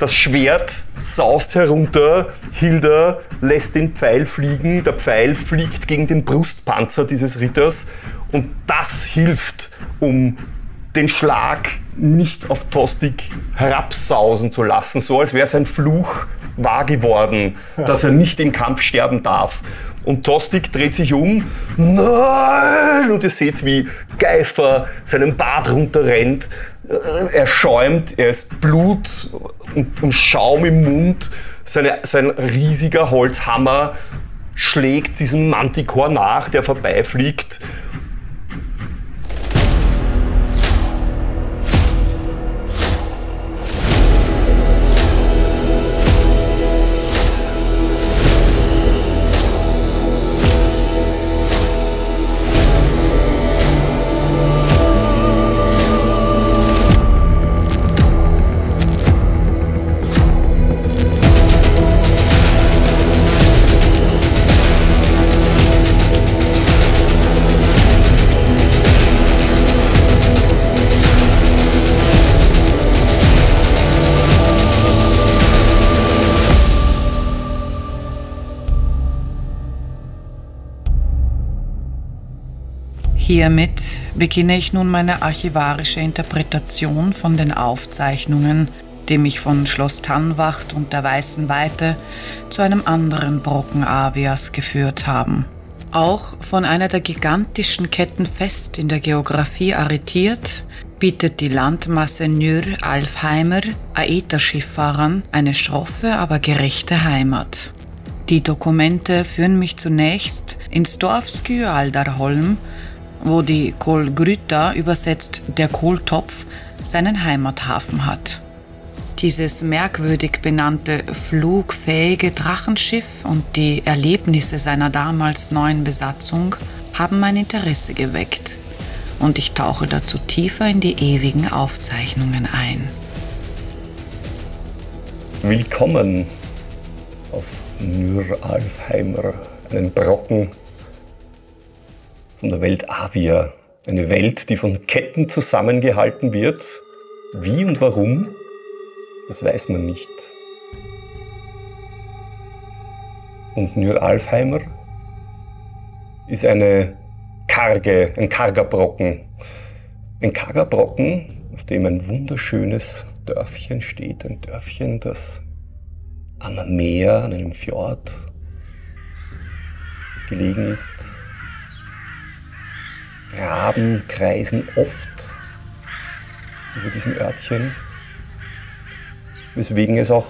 Das Schwert saust herunter, Hilda lässt den Pfeil fliegen, der Pfeil fliegt gegen den Brustpanzer dieses Ritters und das hilft, um den Schlag nicht auf Tostig herabsausen zu lassen, so als wäre sein Fluch wahr geworden, dass er nicht im Kampf sterben darf. Und Tostig dreht sich um, nein! Und ihr seht, wie Geifer seinen Bart runterrennt. Äh, Er schäumt, er ist Blut und, und Schaum im Mund. Seine, sein riesiger Holzhammer schlägt diesem Manticore nach, der vorbeifliegt. Hiermit beginne ich nun meine archivarische Interpretation von den Aufzeichnungen, die mich von Schloss Tannwacht und der Weißen Weite zu einem anderen Brocken Avias geführt haben. Auch von einer der gigantischen Ketten fest in der Geografie arretiert, bietet die Landmasse Nyr-Alfheimer Aether-Schifffahrern eine schroffe, aber gerechte Heimat. Die Dokumente führen mich zunächst ins Dorf Skjaldarholm, wo die Kolgryta, übersetzt der Kohltopf, seinen Heimathafen hat. Dieses merkwürdig benannte flugfähige Drachenschiff und die Erlebnisse seiner damals neuen Besatzung haben mein Interesse geweckt und ich tauche dazu tiefer in die ewigen Aufzeichnungen ein. Willkommen auf Nür-Alfheimer, einen Brocken von der Welt Avia. Eine Welt, die von Ketten zusammengehalten wird. Wie und warum, das weiß man nicht. Und Nür-Alfheimer ist eine karge, ein karger Brocken. Ein karger Brocken, auf dem ein wunderschönes Dörfchen steht. Ein Dörfchen, das am Meer, an einem Fjord gelegen ist. Raben kreisen oft über diesem Örtchen, weswegen es auch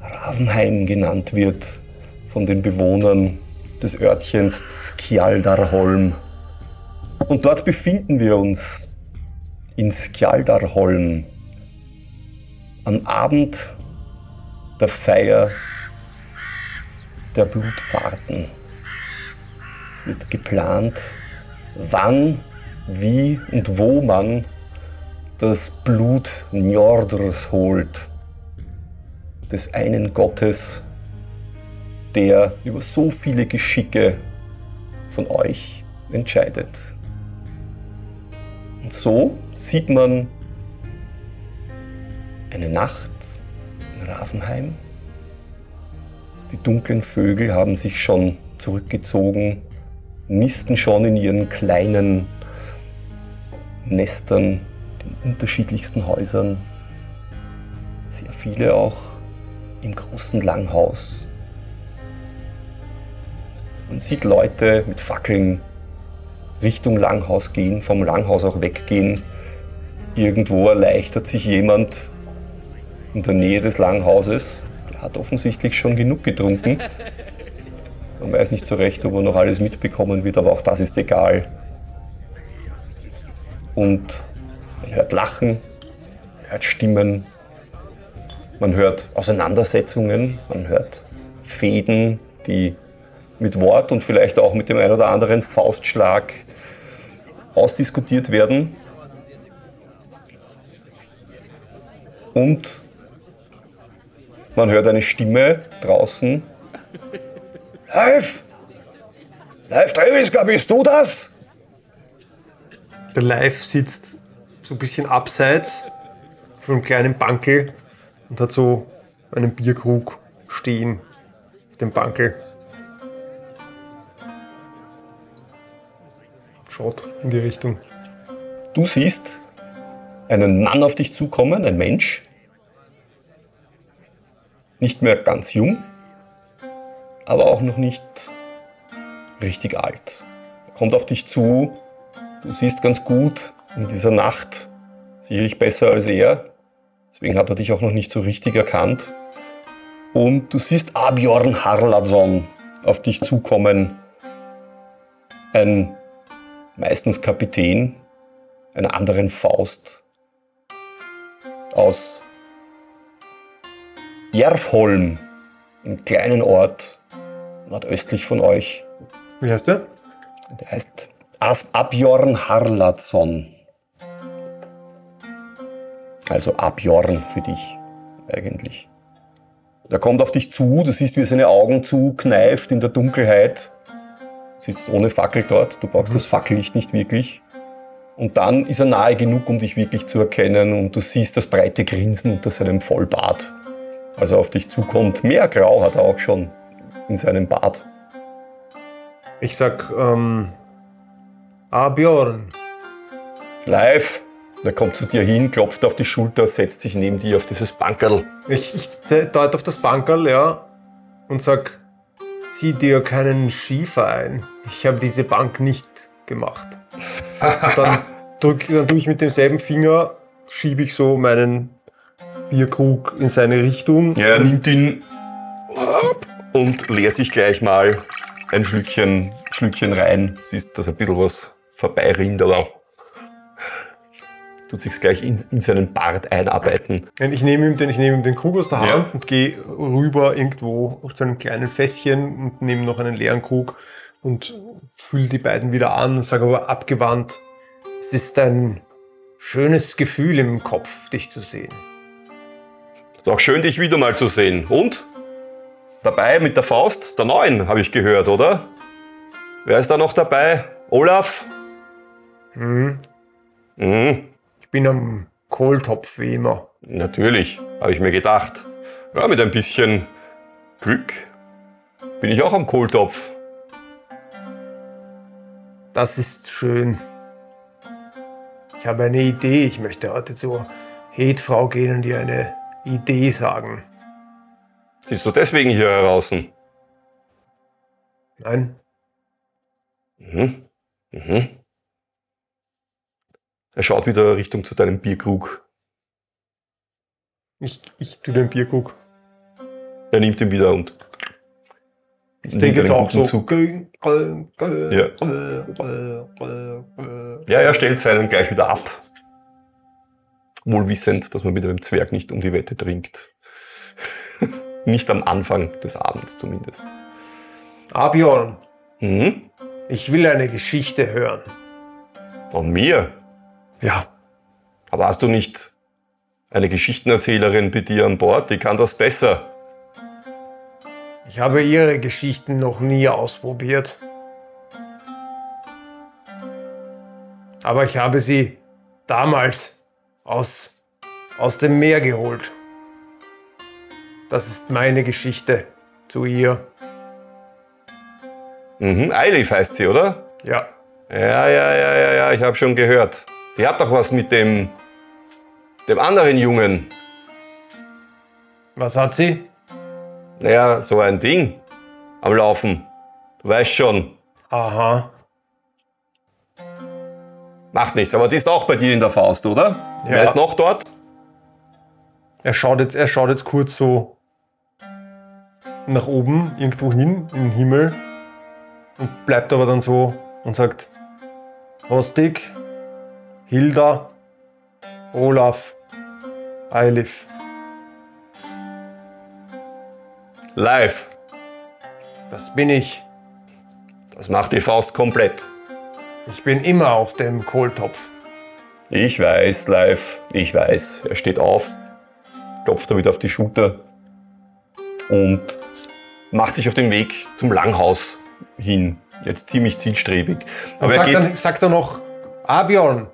Ravenheim genannt wird von den Bewohnern des Örtchens Skjaldarholm. Und dort befinden wir uns in Skjaldarholm am Abend der Feier der Blutfahrten. Es wird geplant, wann, wie und wo man das Blut Njordrs holt, des einen Gottes, der über so viele Geschicke von euch entscheidet. Und so sieht man eine Nacht in Ravenheim. Die dunklen Vögel haben sich schon zurückgezogen, nisten schon in ihren kleinen Nestern, den unterschiedlichsten Häusern. Sehr viele auch im großen Langhaus. Man sieht Leute mit Fackeln Richtung Langhaus gehen, vom Langhaus auch weggehen. Irgendwo erleichtert sich jemand in der Nähe des Langhauses. Der hat offensichtlich schon genug getrunken. Man weiß nicht so recht, ob er noch alles mitbekommen wird, aber auch das ist egal. Und man hört Lachen, man hört Stimmen, man hört Auseinandersetzungen, man hört Fäden, die mit Wort und vielleicht auch mit dem ein oder anderen Faustschlag ausdiskutiert werden. Und man hört eine Stimme draußen. Live! Live Treviska, bist du das? Der Live sitzt so ein bisschen abseits von einem kleinen Bankel und hat so einen Bierkrug stehen auf dem Bankel. Schaut in die Richtung. Du siehst einen Mann auf dich zukommen, ein Mensch. Nicht mehr ganz jung, aber auch noch nicht richtig alt. Er kommt auf dich zu. Du siehst ganz gut in dieser Nacht, sicherlich besser als er. Deswegen hat er dich auch noch nicht so richtig erkannt. Und du siehst Abjorn Harladsson auf dich zukommen. Ein meistens Kapitän einer anderen Faust aus Järfholm, einem kleinen Ort nordöstlich von euch. Wie heißt der? Der heißt As Abjorn Harladsson. Also Abjorn für dich eigentlich. Er kommt auf dich zu, du siehst, wie er seine Augen zukneift in der Dunkelheit. Sitzt ohne Fackel dort, du brauchst das Fackellicht nicht wirklich. Und dann ist er nahe genug, um dich wirklich zu erkennen und du siehst das breite Grinsen unter seinem Vollbart. Als er auf dich zukommt. Mehr Grau hat er auch schon in seinem Bart. Ich sag, ähm, ah, Björn. Live. Er kommt zu dir hin, klopft auf die Schulter, setzt sich neben dir auf dieses Bankerl. Ich, ich deute auf das Bankerl, ja, und sag, zieh dir keinen Schiefer ein. Ich habe diese Bank nicht gemacht. Und dann drück, dann tue ich mit demselben Finger, schiebe ich so meinen Bierkrug in seine Richtung. Ja, er nimmt ihn und leert sich gleich mal ein Schlückchen, Schlückchen rein. Siehst, dass ein bisschen was vorbeirinnt, aber tut sich gleich in, in seinen Bart einarbeiten. Ich nehme ihm, den, ich nehme ihm den Krug aus der Hand Ja. und gehe rüber irgendwo auf zu einem kleinen Fässchen und nehme noch einen leeren Krug und fülle die beiden wieder an und sage aber abgewandt, es ist ein schönes Gefühl im Kopf, dich zu sehen. Ist auch schön, dich wieder mal zu sehen. Und? Dabei mit der Faust, der Neuen, habe ich gehört, oder? Wer ist da noch dabei? Olaf? Hm. Mhm, Ich bin am Kohltopf wie immer. natürlich, habe ich mir gedacht. Ja, mit ein bisschen Glück bin ich auch am Kohltopf. Das ist schön. Ich habe eine Idee. Ich möchte heute zur Hedfrau gehen und ihr eine Idee sagen. Siehst du deswegen hier heraus? Nein? Mhm. Mhm. Er schaut wieder Richtung zu deinem Bierkrug. Ich, ich tue den Bierkrug. Er nimmt ihn wieder und Ich denke jetzt auch so. Ja. Ja, er stellt seinen gleich wieder ab. Wohl wissend, dass man mit einem Zwerg nicht um die Wette trinkt. Nicht am Anfang des Abends zumindest. Abjorn, Mhm. ich will eine Geschichte hören. Von mir? Ja, Aber hast du nicht eine Geschichtenerzählerin bei dir an Bord? Die kann das besser. ich habe ihre Geschichten noch nie ausprobiert. Aber ich habe sie damals aus, aus dem Meer geholt. Das ist meine Geschichte zu ihr. Mhm. Eilif heißt sie, oder? Ja, Ja, ja, ja, ja, ja, ich habe schon gehört. Die hat doch was mit dem, dem anderen Jungen. was hat sie? Naja, so ein Ding am Laufen. Du weißt schon. Aha, Macht nichts, aber die ist auch bei dir in der Faust, oder? Ja. Wer ist noch dort? Er schaut jetzt, er schaut jetzt kurz so nach oben, irgendwo hin, in den Himmel und bleibt aber dann so und sagt: Rostig, Hilda, Olaf, Eilif. Live. Das bin ich. Das macht die Faust komplett. Ich bin immer auf dem Kohltopf. Ich weiß, live. Ich weiß. Er steht auf, klopft da wieder auf die Schulter und macht sich auf den Weg zum Langhaus hin. Jetzt ziemlich zielstrebig. Aber er sagt geht. dann, sagt er noch: Abjorn,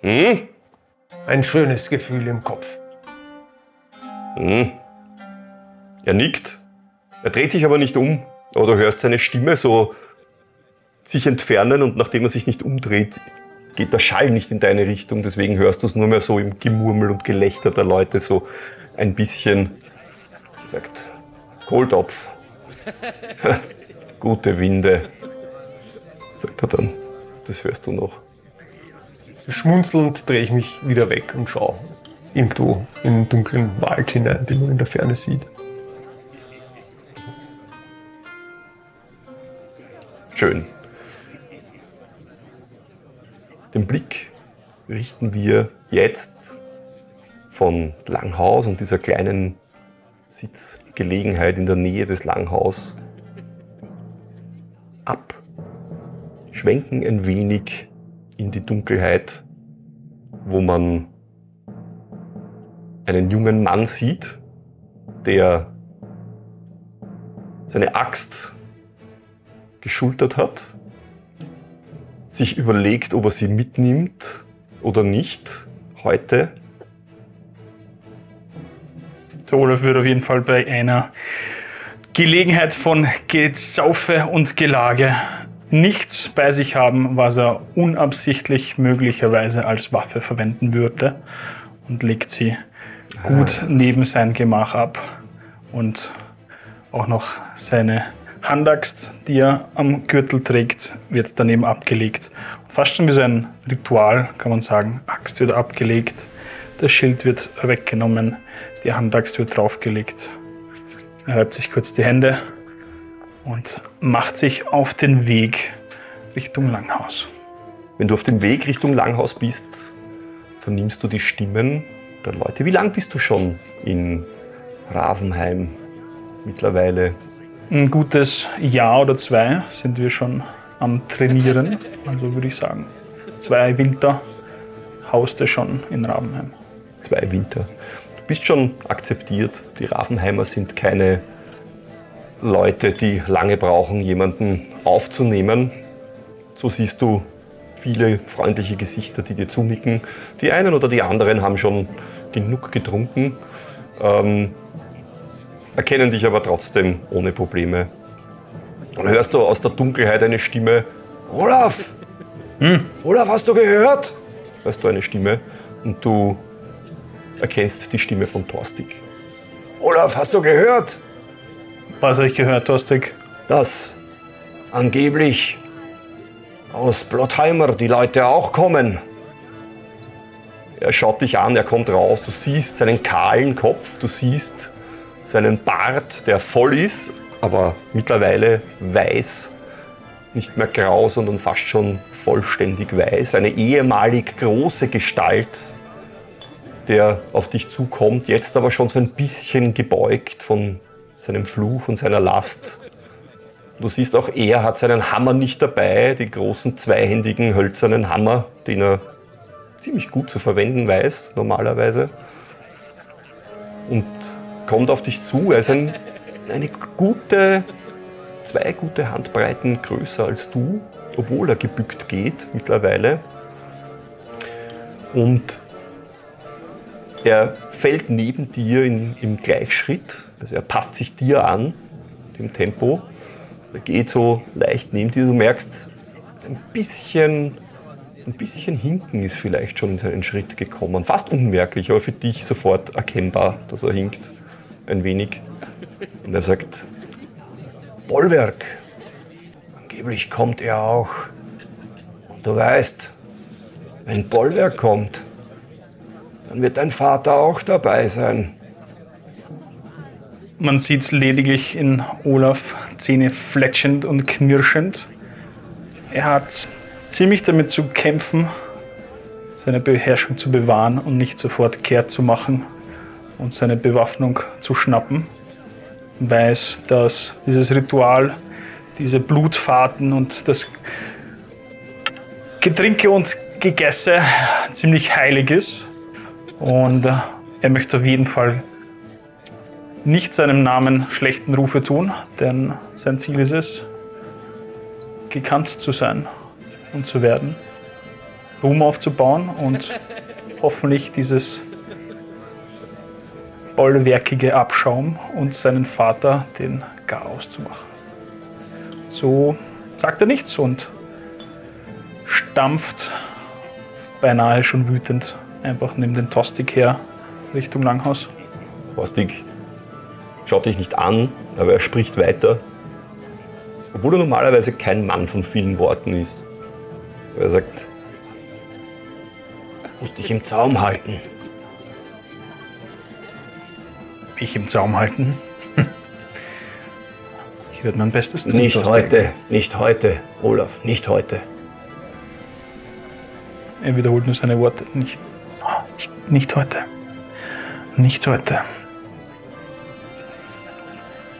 Hm? ein schönes Gefühl im Kopf. Hm. Er nickt. Er dreht sich aber nicht um. Aber du hörst seine Stimme so sich entfernen und nachdem er sich nicht umdreht, geht der Schall nicht in deine Richtung. Deswegen hörst du es nur mehr so im Gemurmel und Gelächter der Leute so ein bisschen. Er sagt, Kohltopf. Gute Winde. Sagt er dann. Das hörst du noch. Schmunzelnd drehe ich mich wieder weg und schaue irgendwo in den dunklen Wald hinein, den man in der Ferne sieht. Schön. Den Blick richten wir jetzt von Langhaus und dieser kleinen Sitzgelegenheit in der Nähe des Langhaus ab, schwenken ein wenig in die Dunkelheit, wo man einen jungen Mann sieht, der seine Axt geschultert hat, sich überlegt, ob er sie mitnimmt oder nicht heute. Der Olaf würde auf jeden Fall bei einer Gelegenheit von Gesaufe und Gelage nichts bei sich haben, was er unabsichtlich möglicherweise als Waffe verwenden würde und legt sie gut neben sein Gemach ab und auch noch seine Handaxt, die er am Gürtel trägt, wird daneben abgelegt. Fast schon wie so ein Ritual, kann man sagen. Axt wird abgelegt, das Schild wird weggenommen, die Handaxt wird draufgelegt. Er reibt sich kurz die Hände und macht sich auf den Weg Richtung Langhaus. Wenn du auf dem Weg Richtung Langhaus bist, vernimmst du die Stimmen der Leute. Wie lang bist du schon in Ravenheim mittlerweile? Ein gutes Jahr oder zwei sind wir schon am Trainieren. Also würde ich sagen, zwei Winter hauste schon in Ravenheim. Zwei Winter. Du bist schon akzeptiert. Die Ravenheimer sind keine Leute, die lange brauchen, jemanden aufzunehmen. So siehst du viele freundliche Gesichter, die dir zunicken. Die einen oder die anderen haben schon genug getrunken, ähm, erkennen dich aber trotzdem ohne Probleme. Dann hörst du aus der Dunkelheit eine Stimme: Olaf! Hm? Olaf, hast du gehört? Hörst du eine Stimme und du erkennst die Stimme von Torstig. Olaf, hast du gehört? Was habe ich gehört, Tostig? dass angeblich aus Blottheimer die Leute auch kommen. Er schaut dich an, er kommt raus, du siehst seinen kahlen Kopf, du siehst seinen Bart, der voll ist, aber mittlerweile weiß, nicht mehr grau, sondern fast schon vollständig weiß. Eine ehemalig große Gestalt, der auf dich zukommt, jetzt aber schon so ein bisschen gebeugt von seinem Fluch und seiner Last. Du siehst auch, er hat seinen Hammer nicht dabei, den großen zweihändigen hölzernen Hammer, den er ziemlich gut zu verwenden weiß, normalerweise. Und kommt auf dich zu. Er ist ein, eine gute, zwei gute Handbreiten größer als du, obwohl er gebückt geht mittlerweile. Und er fällt neben dir in, im Gleichschritt, also er passt sich dir an, dem Tempo. Er geht so leicht neben dir, du merkst, ein bisschen, ein bisschen hinken ist vielleicht schon in seinen Schritt gekommen. Fast unmerklich, aber für dich sofort erkennbar, dass er hinkt. Ein wenig. Und er sagt, Bollwerk, angeblich kommt er auch. Und du weißt, wenn Bollwerk kommt, dann wird dein Vater auch dabei sein. Man sieht lediglich in Olaf Zähne fletschend und knirschend. Er hat ziemlich damit zu kämpfen, seine Beherrschung zu bewahren und nicht sofort kehrt zu machen und seine Bewaffnung zu schnappen. Weiß, dass dieses Ritual, diese Blutfahrten und das Getränke und Gegesse ziemlich heilig ist. Und äh, er möchte auf jeden Fall nicht seinem Namen schlechten Rufe tun, denn sein Ziel ist es, gekannt zu sein und zu werden, Ruhm aufzubauen und hoffentlich dieses bollwerkige Abschaum und seinen Vater den Garaus zu machen. So sagt er nichts und stampft beinahe schon wütend einfach neben den Tostig her Richtung Langhaus. Bostig schaut dich nicht an, aber er spricht weiter. Obwohl er normalerweise kein Mann von vielen Worten ist. Er sagt, musst dich im Zaum halten. Mich im Zaum halten. Ich werde mein Bestes tun. Nicht Tostig. heute, nicht heute, Olaf, nicht heute. Er wiederholt nur seine Worte. Nicht, nicht, heute. Nicht heute.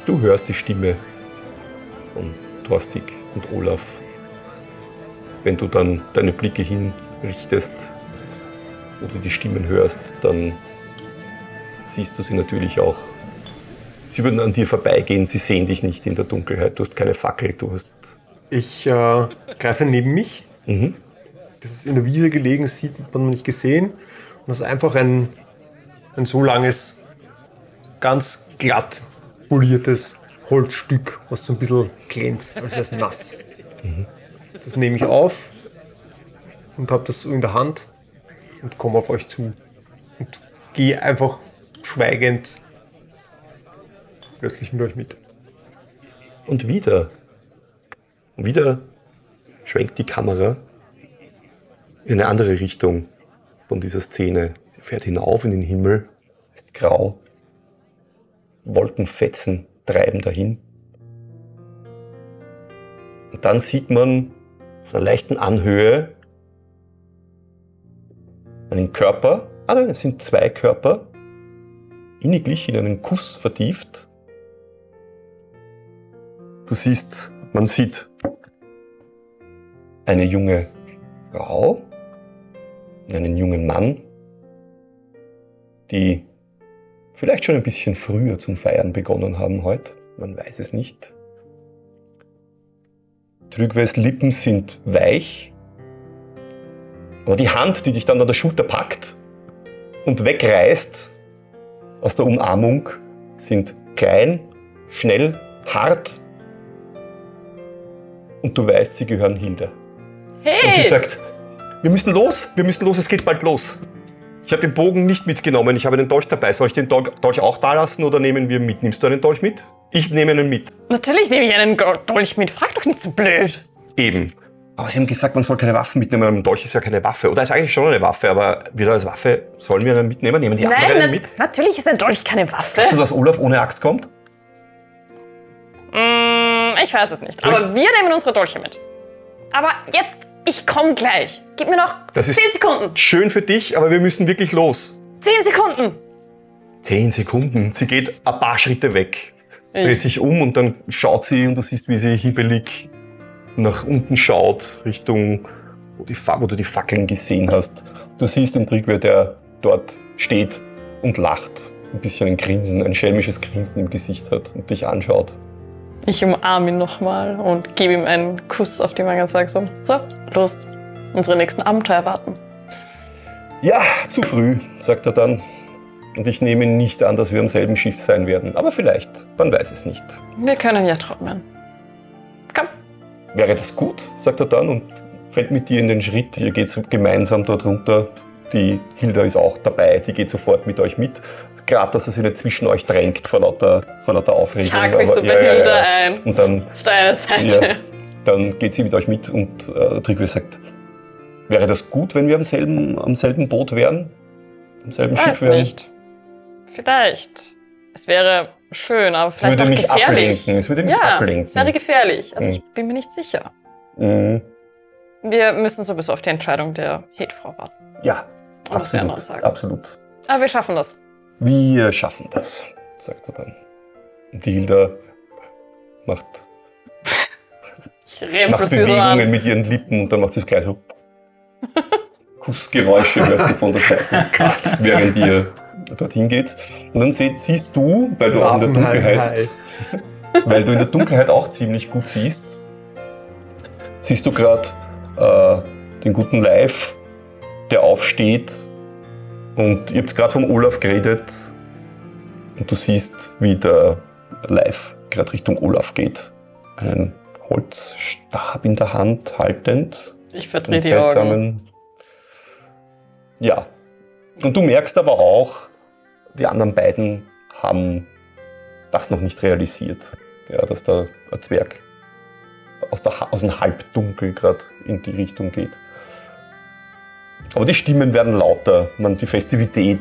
Du hörst die Stimme von Torstig und Olaf. Wenn du dann deine Blicke hinrichtest, wo du die Stimmen hörst, dann siehst du sie natürlich auch. Sie würden an dir vorbeigehen, sie sehen dich nicht in der Dunkelheit. Du hast keine Fackel, du hast. Ich äh, greife neben mich. Mhm. Das ist in der Wiese gelegen, das sieht man nicht gesehen. Das ist einfach ein, ein so langes, ganz glatt poliertes Holzstück, was so ein bisschen glänzt, als wäre es nass. Das nehme ich auf und habe das so in der Hand und komme auf euch zu. Und gehe einfach schweigend plötzlich mit euch mit. Und wieder, wieder schwenkt die Kamera in eine andere Richtung von dieser Szene. Fährt hinauf in den Himmel, ist grau. Wolkenfetzen treiben dahin. Und dann sieht man auf einer leichten Anhöhe einen Körper, ah nein, es sind zwei Körper, inniglich in einen Kuss vertieft. Du siehst, man sieht eine junge Frau, einen jungen Mann, die vielleicht schon ein bisschen früher zum Feiern begonnen haben heute. Man weiß es nicht. Trügwes Lippen sind weich, aber die Hand, die dich dann an der Schulter packt und wegreißt aus der Umarmung, sind klein, schnell, hart und du weißt, sie gehören Hilde. Und sie Hey! sagt, wir müssen los, wir müssen los, es geht bald los. Ich habe den Bogen nicht mitgenommen, ich habe den Dolch dabei. Soll ich den Dol- Dolch auch da lassen oder nehmen wir mit? Nimmst du einen Dolch mit? Ich nehme einen mit. Natürlich nehme ich einen Dolch mit. Frag doch nicht so blöd. Eben. Aber sie haben gesagt, man soll keine Waffen mitnehmen. Ein Dolch ist ja keine Waffe. Oder ist eigentlich schon eine Waffe, aber wieder als Waffe sollen wir einen mitnehmen? Nehmen die anderen Nein, einen nat mit? natürlich ist ein Dolch keine Waffe. Weißt du, dass Olaf ohne Axt kommt? Mm, ich weiß es nicht. Aber wir nehmen unsere Dolche mit. Aber jetzt, ich komme gleich. Gib mir noch Das ist- 10 Sekunden. Schön für dich, aber wir müssen wirklich los. 10 Sekunden. Zehn Sekunden. Sie geht ein paar Schritte weg, dreht sich um und dann schaut sie und du siehst, wie sie hibbelig nach unten schaut, Richtung, wo, die, wo du die Fackeln gesehen hast. Du siehst den Trigger, der dort steht und lacht. Ein bisschen ein Grinsen, ein schelmisches Grinsen im Gesicht hat und dich anschaut. Ich umarme ihn nochmal und gebe ihm einen Kuss auf die Wange und sage so, so, los, unsere nächsten Abenteuer warten. Ja, zu früh, sagt er dann. Und ich nehme nicht an, dass wir am selben Schiff sein werden. Aber vielleicht, man weiß es nicht. Wir können ja träumen. Komm. Wäre das gut, sagt er dann und fällt mit dir in den Schritt. Ihr geht gemeinsam dort runter. Die Hilda ist auch dabei, die geht sofort mit euch mit. Gerade, dass er sich nicht zwischen euch drängt vor lauter, vor lauter Aufregung. Ich hake mich so bei Hilda ein. Und dann, Auf deiner Seite. Ja. dann geht sie mit euch mit und äh, Trigwe sagt, wäre das gut, wenn wir am selben, am selben Boot wären? Am selben Weiß Schiff wären? nicht. Vielleicht. Es wäre schön, aber vielleicht würde auch mich gefährlich. ablenken, es würde mich ja, ablenken. Es wäre gefährlich. Also Mhm. ich bin mir nicht sicher. Mhm. Wir müssen sowieso auf die Entscheidung der Hetfrau warten. Ja, Und was die anderen absolut, sagen. absolut. Aber wir schaffen das. Wir schaffen das, sagt er dann. Und die Hilda macht, macht so Bewegungen an. mit ihren Lippen und dann macht sie es gleich so. Kussgeräusche hörst du von der Seite, während ihr dorthin geht. Und dann sie, siehst du, weil du auch in der Dunkelheit, weil du in der Dunkelheit auch ziemlich gut siehst, siehst du gerade äh, den guten Live, der aufsteht Und ihr habt gerade vom Olaf geredet und du siehst, wie der Live gerade Richtung Olaf geht. Einen Holzstab in der Hand haltend. Ich verdrehe die Augen. Ja. Und du merkst aber auch, die anderen beiden haben das noch nicht realisiert. Ja, dass da ein Zwerg aus, der, aus dem Halbdunkel gerade in die Richtung geht. Aber die Stimmen werden lauter, man, die Festivität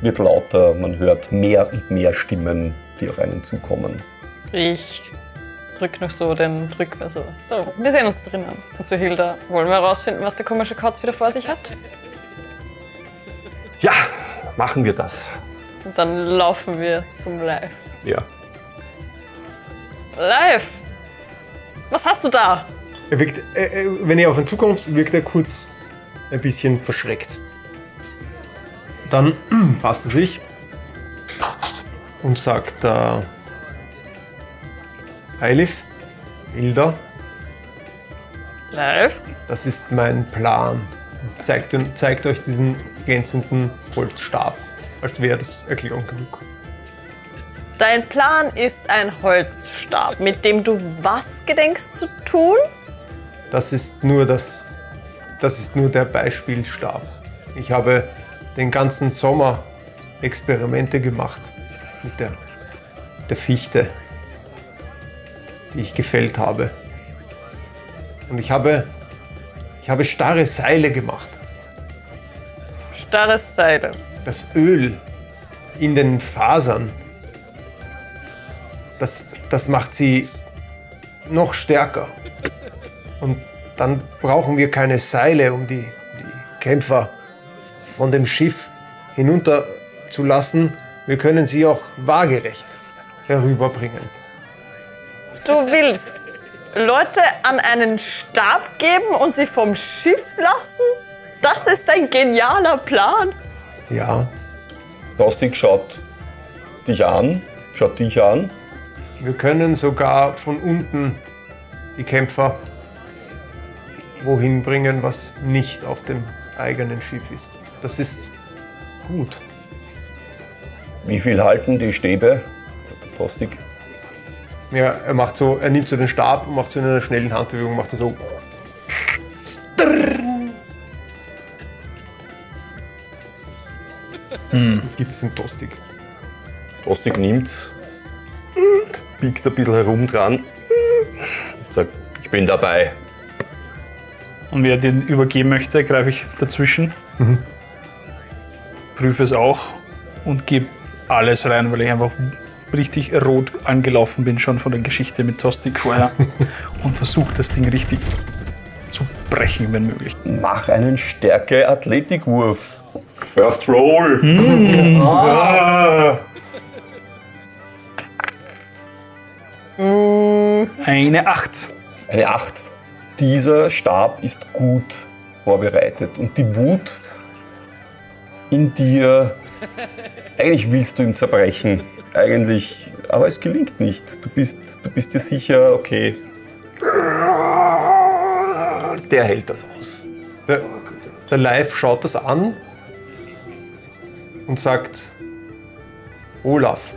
wird lauter, man hört mehr und mehr Stimmen, die auf einen zukommen. Ich drück noch so den Drück, also so, wir sehen uns drinnen. Und zu Hilda, wollen wir herausfinden, was der komische Kauz wieder vor sich hat? Ja, machen wir das. Und dann laufen wir zum Live. Ja. Live! Was hast du da? Er wirkt, äh, äh, wenn ihr auf ihn zukommt, wirkt er kurz ein bisschen verschreckt. Dann passt er sich und sagt, äh, Eilif, Hilda, Live? das ist mein Plan. Zeigt, zeigt euch diesen glänzenden Holzstab, als wäre das Erklärung genug. Dein Plan ist ein Holzstab, mit dem du was gedenkst zu tun? Das ist nur das, das ist nur der Beispielstab. Ich habe den ganzen Sommer Experimente gemacht mit der, der Fichte, die ich gefällt habe. Und ich habe, ich habe starre Seile gemacht. Starres Seide. Das Öl in den Fasern, das, das macht sie noch stärker. Und dann brauchen wir keine Seile, um die, die Kämpfer von dem Schiff hinunter zu lassen. Wir können sie auch waagerecht herüberbringen. Du willst Leute an einen Stab geben und sie vom Schiff lassen? Das ist ein genialer Plan. Ja, Tostig schaut dich an, schaut dich an. wir können sogar von unten die Kämpfer wohin bringen, was nicht auf dem eigenen Schiff ist. Das ist gut. Wie viel halten die Stäbe? Tostig. Ja, er macht so, er nimmt so den Stab und macht so in einer schnellen Handbewegung, macht er so. Gibt es den Tostig. Tostig nimmt's und biegt ein bisschen herum dran und sagt, ich bin dabei. Und wer den übergeben möchte, greife ich dazwischen. Prüfe es auch und gebe alles rein, weil ich einfach richtig rot angelaufen bin schon von der Geschichte mit Tostik vorher. und versuche das Ding richtig zu brechen, wenn möglich. Mach einen Stärke-Athletikwurf. First Roll. Eine Acht. Eine 8. Dieser Stab ist gut vorbereitet und die Wut in dir, eigentlich willst du ihn zerbrechen. Eigentlich, aber es gelingt nicht. Du bist, du bist dir sicher, okay, der hält das aus. Der, der Live schaut das an und sagt, Olaf,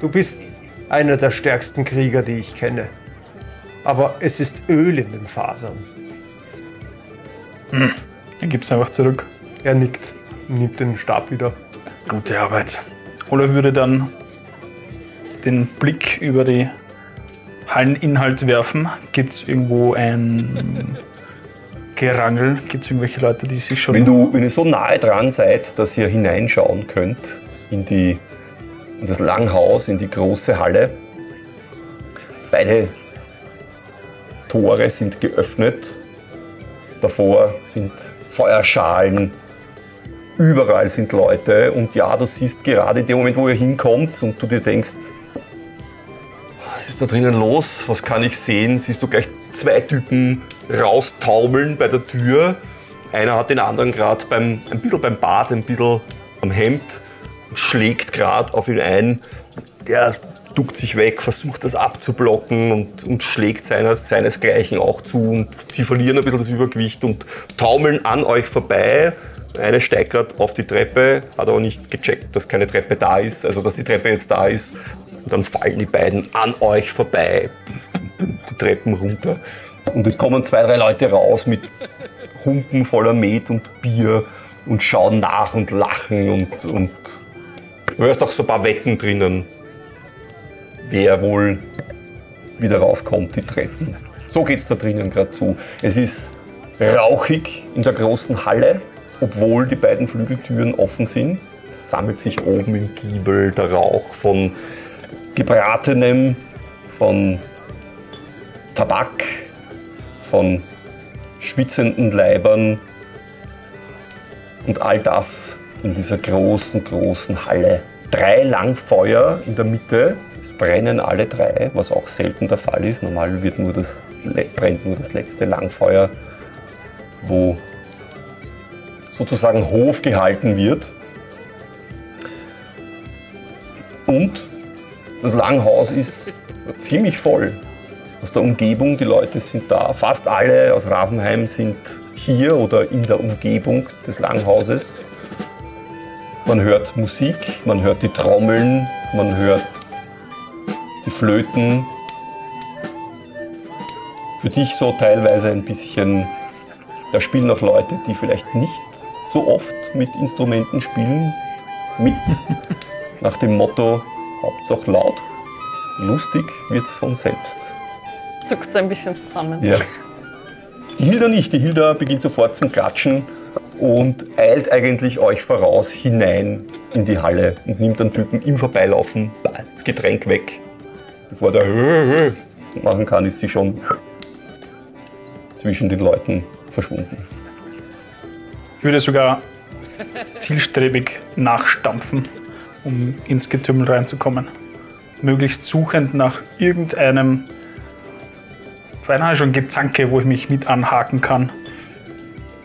du bist einer der stärksten Krieger, die ich kenne. Aber es ist Öl in den Fasern. Dann gib's einfach zurück. Er nickt und nimmt den Stab wieder. Gute Arbeit. Olaf würde dann den Blick über die Halleninhalt werfen. Gibt es irgendwo ein Gerangel? Gibt es irgendwelche Leute, die sich schon. Wenn, du, wenn ihr so nahe dran seid, dass ihr hineinschauen könnt in, die, in das Langhaus, in die große Halle, beide Tore sind geöffnet. Davor sind Feuerschalen, überall sind Leute und ja, du siehst gerade in dem Moment, wo ihr hinkommt und du dir denkst, was ist da drinnen los? Was kann ich sehen? Siehst du gleich zwei Typen raustaumeln bei der Tür. Einer hat den anderen gerade ein bisschen beim Bart, ein bisschen am Hemd und schlägt gerade auf ihn ein. Der duckt sich weg, versucht das abzublocken und, und schlägt seines, seinesgleichen auch zu. Und sie verlieren ein bisschen das Übergewicht und taumeln an euch vorbei eine steigt gerade auf die Treppe, hat aber nicht gecheckt, dass keine Treppe da ist, also dass die Treppe jetzt da ist. Und dann fallen die beiden an euch vorbei, die Treppen runter. Und es kommen zwei, drei Leute raus mit Humpen voller Met und Bier und schauen nach und lachen und, und du hörst auch so ein paar Wetten drinnen, wer wohl wieder raufkommt, die Treppen. So geht es da drinnen gerade zu. Es ist rauchig in der großen Halle, obwohl die beiden Flügeltüren offen sind. Es sammelt sich oben im Giebel der Rauch von gebratenem, von Tabak, von schwitzenden Leibern und all das in dieser großen, großen Halle. Drei Langfeuer in der Mitte, brennen alle drei, was auch selten der Fall ist. Normal wird nur das, brennt nur das letzte Langfeuer, wo sozusagen Hof gehalten wird. Und das Langhaus ist ziemlich voll. Aus der Umgebung, die Leute sind da. Fast alle aus Ravenheim sind hier oder in der Umgebung des Langhauses. Man hört Musik, man hört die Trommeln, man hört die Flöten. Für dich so teilweise ein bisschen, da spielen auch Leute, die vielleicht nicht so oft mit Instrumenten spielen, mit nach dem Motto Hauptsache laut. Lustig wird's von selbst. Zuckt ein bisschen zusammen. Ja. Die Hilda nicht. Die Hilda beginnt sofort zum Klatschen und eilt eigentlich euch voraus hinein in die Halle und nimmt den Typen im Vorbeilaufen das Getränk weg. Bevor der machen kann, ist sie schon zwischen den Leuten verschwunden. Ich würde sogar zielstrebig nachstampfen, um ins Getümmel reinzukommen. Möglichst suchend nach irgendeinem, beinahe schon Gezanke, wo ich mich mit anhaken kann.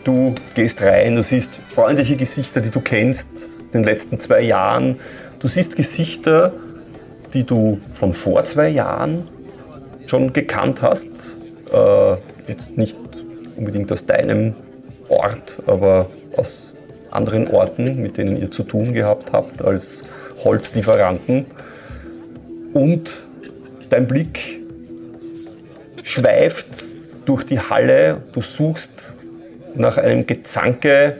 Du gehst rein, du siehst freundliche Gesichter, die du kennst in den letzten zwei Jahren. Du siehst Gesichter, die du von vor zwei Jahren schon gekannt hast. Äh, jetzt nicht unbedingt aus deinem Ort, aber aus anderen Orten, mit denen ihr zu tun gehabt habt als Holzlieferanten. Und dein Blick schweift durch die Halle, du suchst nach einem Gezanke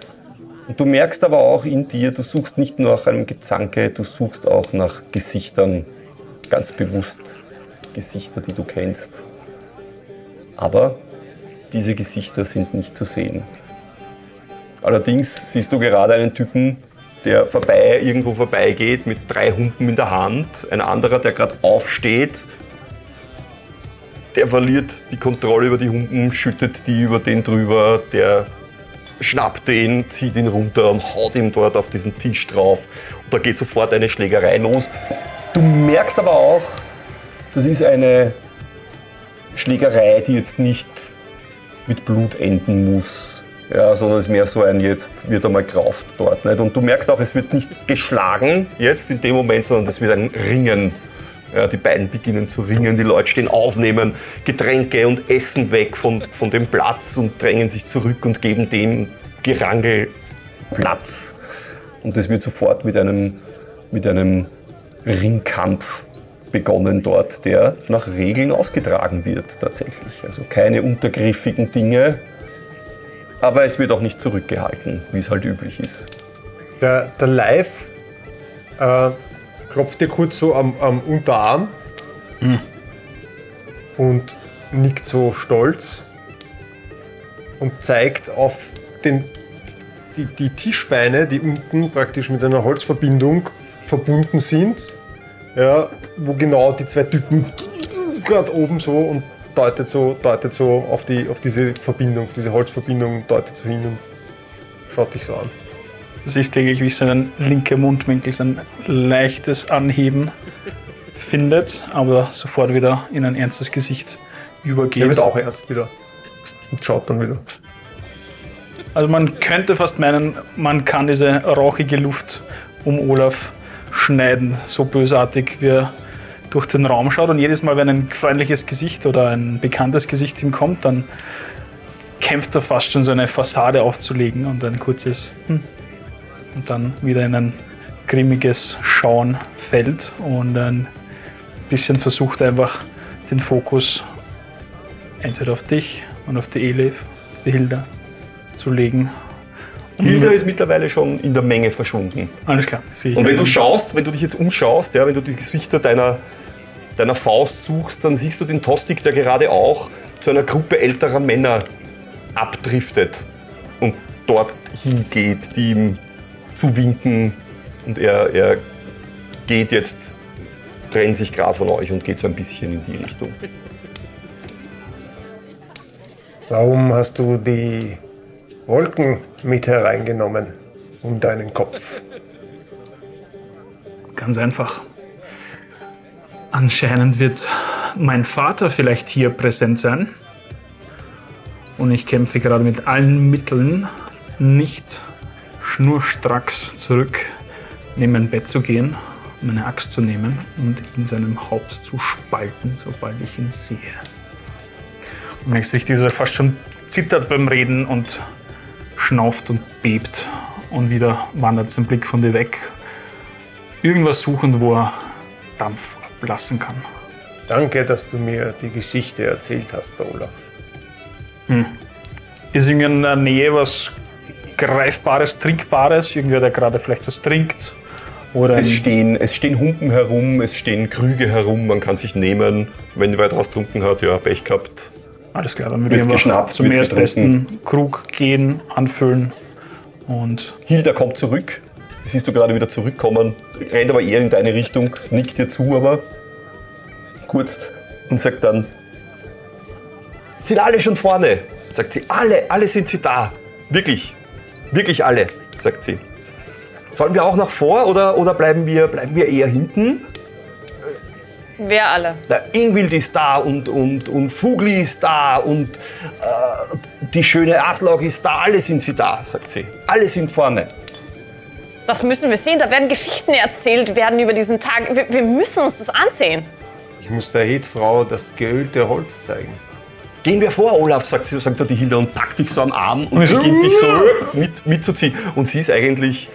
und du merkst aber auch in dir, du suchst nicht nur nach einem Gezanke, du suchst auch nach Gesichtern, ganz bewusst Gesichter, die du kennst. Aber diese Gesichter sind nicht zu sehen. Allerdings siehst du gerade einen Typen, der vorbei, irgendwo vorbeigeht mit drei Humpen in der Hand. Ein anderer, der gerade aufsteht, der verliert die Kontrolle über die Humpen, schüttet die über den drüber, der schnappt den, zieht ihn runter und haut ihm dort auf diesen Tisch drauf. Und da geht sofort eine Schlägerei los. Du merkst aber auch, das ist eine Schlägerei, die jetzt nicht mit Blut enden muss. Ja, sondern es ist mehr so ein, jetzt wird einmal gerauft dort. Nicht? Und du merkst auch, es wird nicht geschlagen jetzt in dem Moment, sondern es wird ein Ringen. Ja, die beiden beginnen zu ringen, die Leute stehen auf, nehmen Getränke und Essen weg von, von dem Platz und drängen sich zurück und geben dem Gerangel Platz. Und es wird sofort mit einem, mit einem Ringkampf begonnen dort, der nach Regeln ausgetragen wird tatsächlich. Also keine untergriffigen Dinge, aber es wird auch nicht zurückgehalten, wie es halt üblich ist. Der, der Live äh, klopft dir kurz so am, am Unterarm und nickt so stolz und zeigt auf den, die, die Tischbeine, die unten praktisch mit einer Holzverbindung verbunden sind, ja, wo genau die zwei Typen gerade oben so und deutet so, deutet so auf, die, auf diese Verbindung, auf diese Holzverbindung, deutet so hin und schaut dich so an. Du siehst lediglich, wie sein linker Mundwinkel so ein leichtes Anheben findet, aber sofort wieder in ein ernstes Gesicht übergeht. Der wird auch ernst wieder und schaut dann wieder. Also man könnte fast meinen, man kann diese rauchige Luft um Olaf schneiden, so bösartig wie er durch den Raum schaut. Und jedes Mal, wenn ein freundliches Gesicht oder ein bekanntes Gesicht ihm kommt, dann kämpft er fast schon so eine Fassade aufzulegen und ein kurzes hm, und dann wieder in ein grimmiges Schauen fällt und ein bisschen versucht einfach den Fokus entweder auf dich und auf die Elif, die Hilda zu legen. Hilda ist mittlerweile schon in der Menge verschwunden. Alles klar. sehe ich Und wenn du schaust, wenn du dich jetzt umschaust, ja, wenn du die Gesichter deiner, deiner Faust suchst, dann siehst du den Tostik, der gerade auch zu einer Gruppe älterer Männer abdriftet und dort hingeht, die ihm zuwinken und er, er geht jetzt, trennt sich gerade von euch und geht so ein bisschen in die Richtung. Warum hast du die Wolken mit hereingenommen um deinen Kopf? Ganz einfach. Anscheinend wird mein Vater vielleicht hier präsent sein. Und ich kämpfe gerade mit allen Mitteln, nicht schnurstracks zurück neben mein Bett zu gehen, meine Axt zu nehmen und in seinem Haupt zu spalten, sobald ich ihn sehe. Und merkst richtig, dass er fast schon zittert beim Reden und schnauft und bebt. Und wieder wandert sein Blick von dir weg. Irgendwas suchend, wo er Dampf ablassen kann. Danke, dass du mir die Geschichte erzählt hast, Olaf. Ist irgendwie in der Nähe was Greifbares, Trinkbares? Irgendwer, der gerade vielleicht was trinkt? Oder Es stehen, es stehen Humpen herum, es stehen Krüge herum, man kann sich nehmen. Wenn wer draus getrunken hat, ja, Pech gehabt. Alles klar, dann würde ich geschnappt, zum erstbesten Krug gehen, anfüllen und Hilda kommt zurück. Die siehst du gerade wieder zurückkommen, rennt aber eher in deine Richtung, nickt dir zu, aber kurz und sagt dann: Sind alle schon vorne? Sagt sie: Alle, alle sind sie da. Wirklich, wirklich alle, sagt sie. Sollen wir auch nach vor oder, oder bleiben, wir, bleiben wir eher hinten? Wer alle? Na, Ingwild ist da und, und, und Fugli ist da und äh, die schöne Aslog ist da. Alle sind sie da, sagt sie. Alle sind vorne. Das müssen wir sehen. Da werden Geschichten erzählt werden über diesen Tag. Wir, wir müssen uns das ansehen. Ich muss der Hedfrau das geölte Holz zeigen. Gehen wir vor, Olaf, sagt sie, sagt er die Hilda und packt dich so am Arm und beginnt dich so mit, mitzuziehen. Und sie ist eigentlich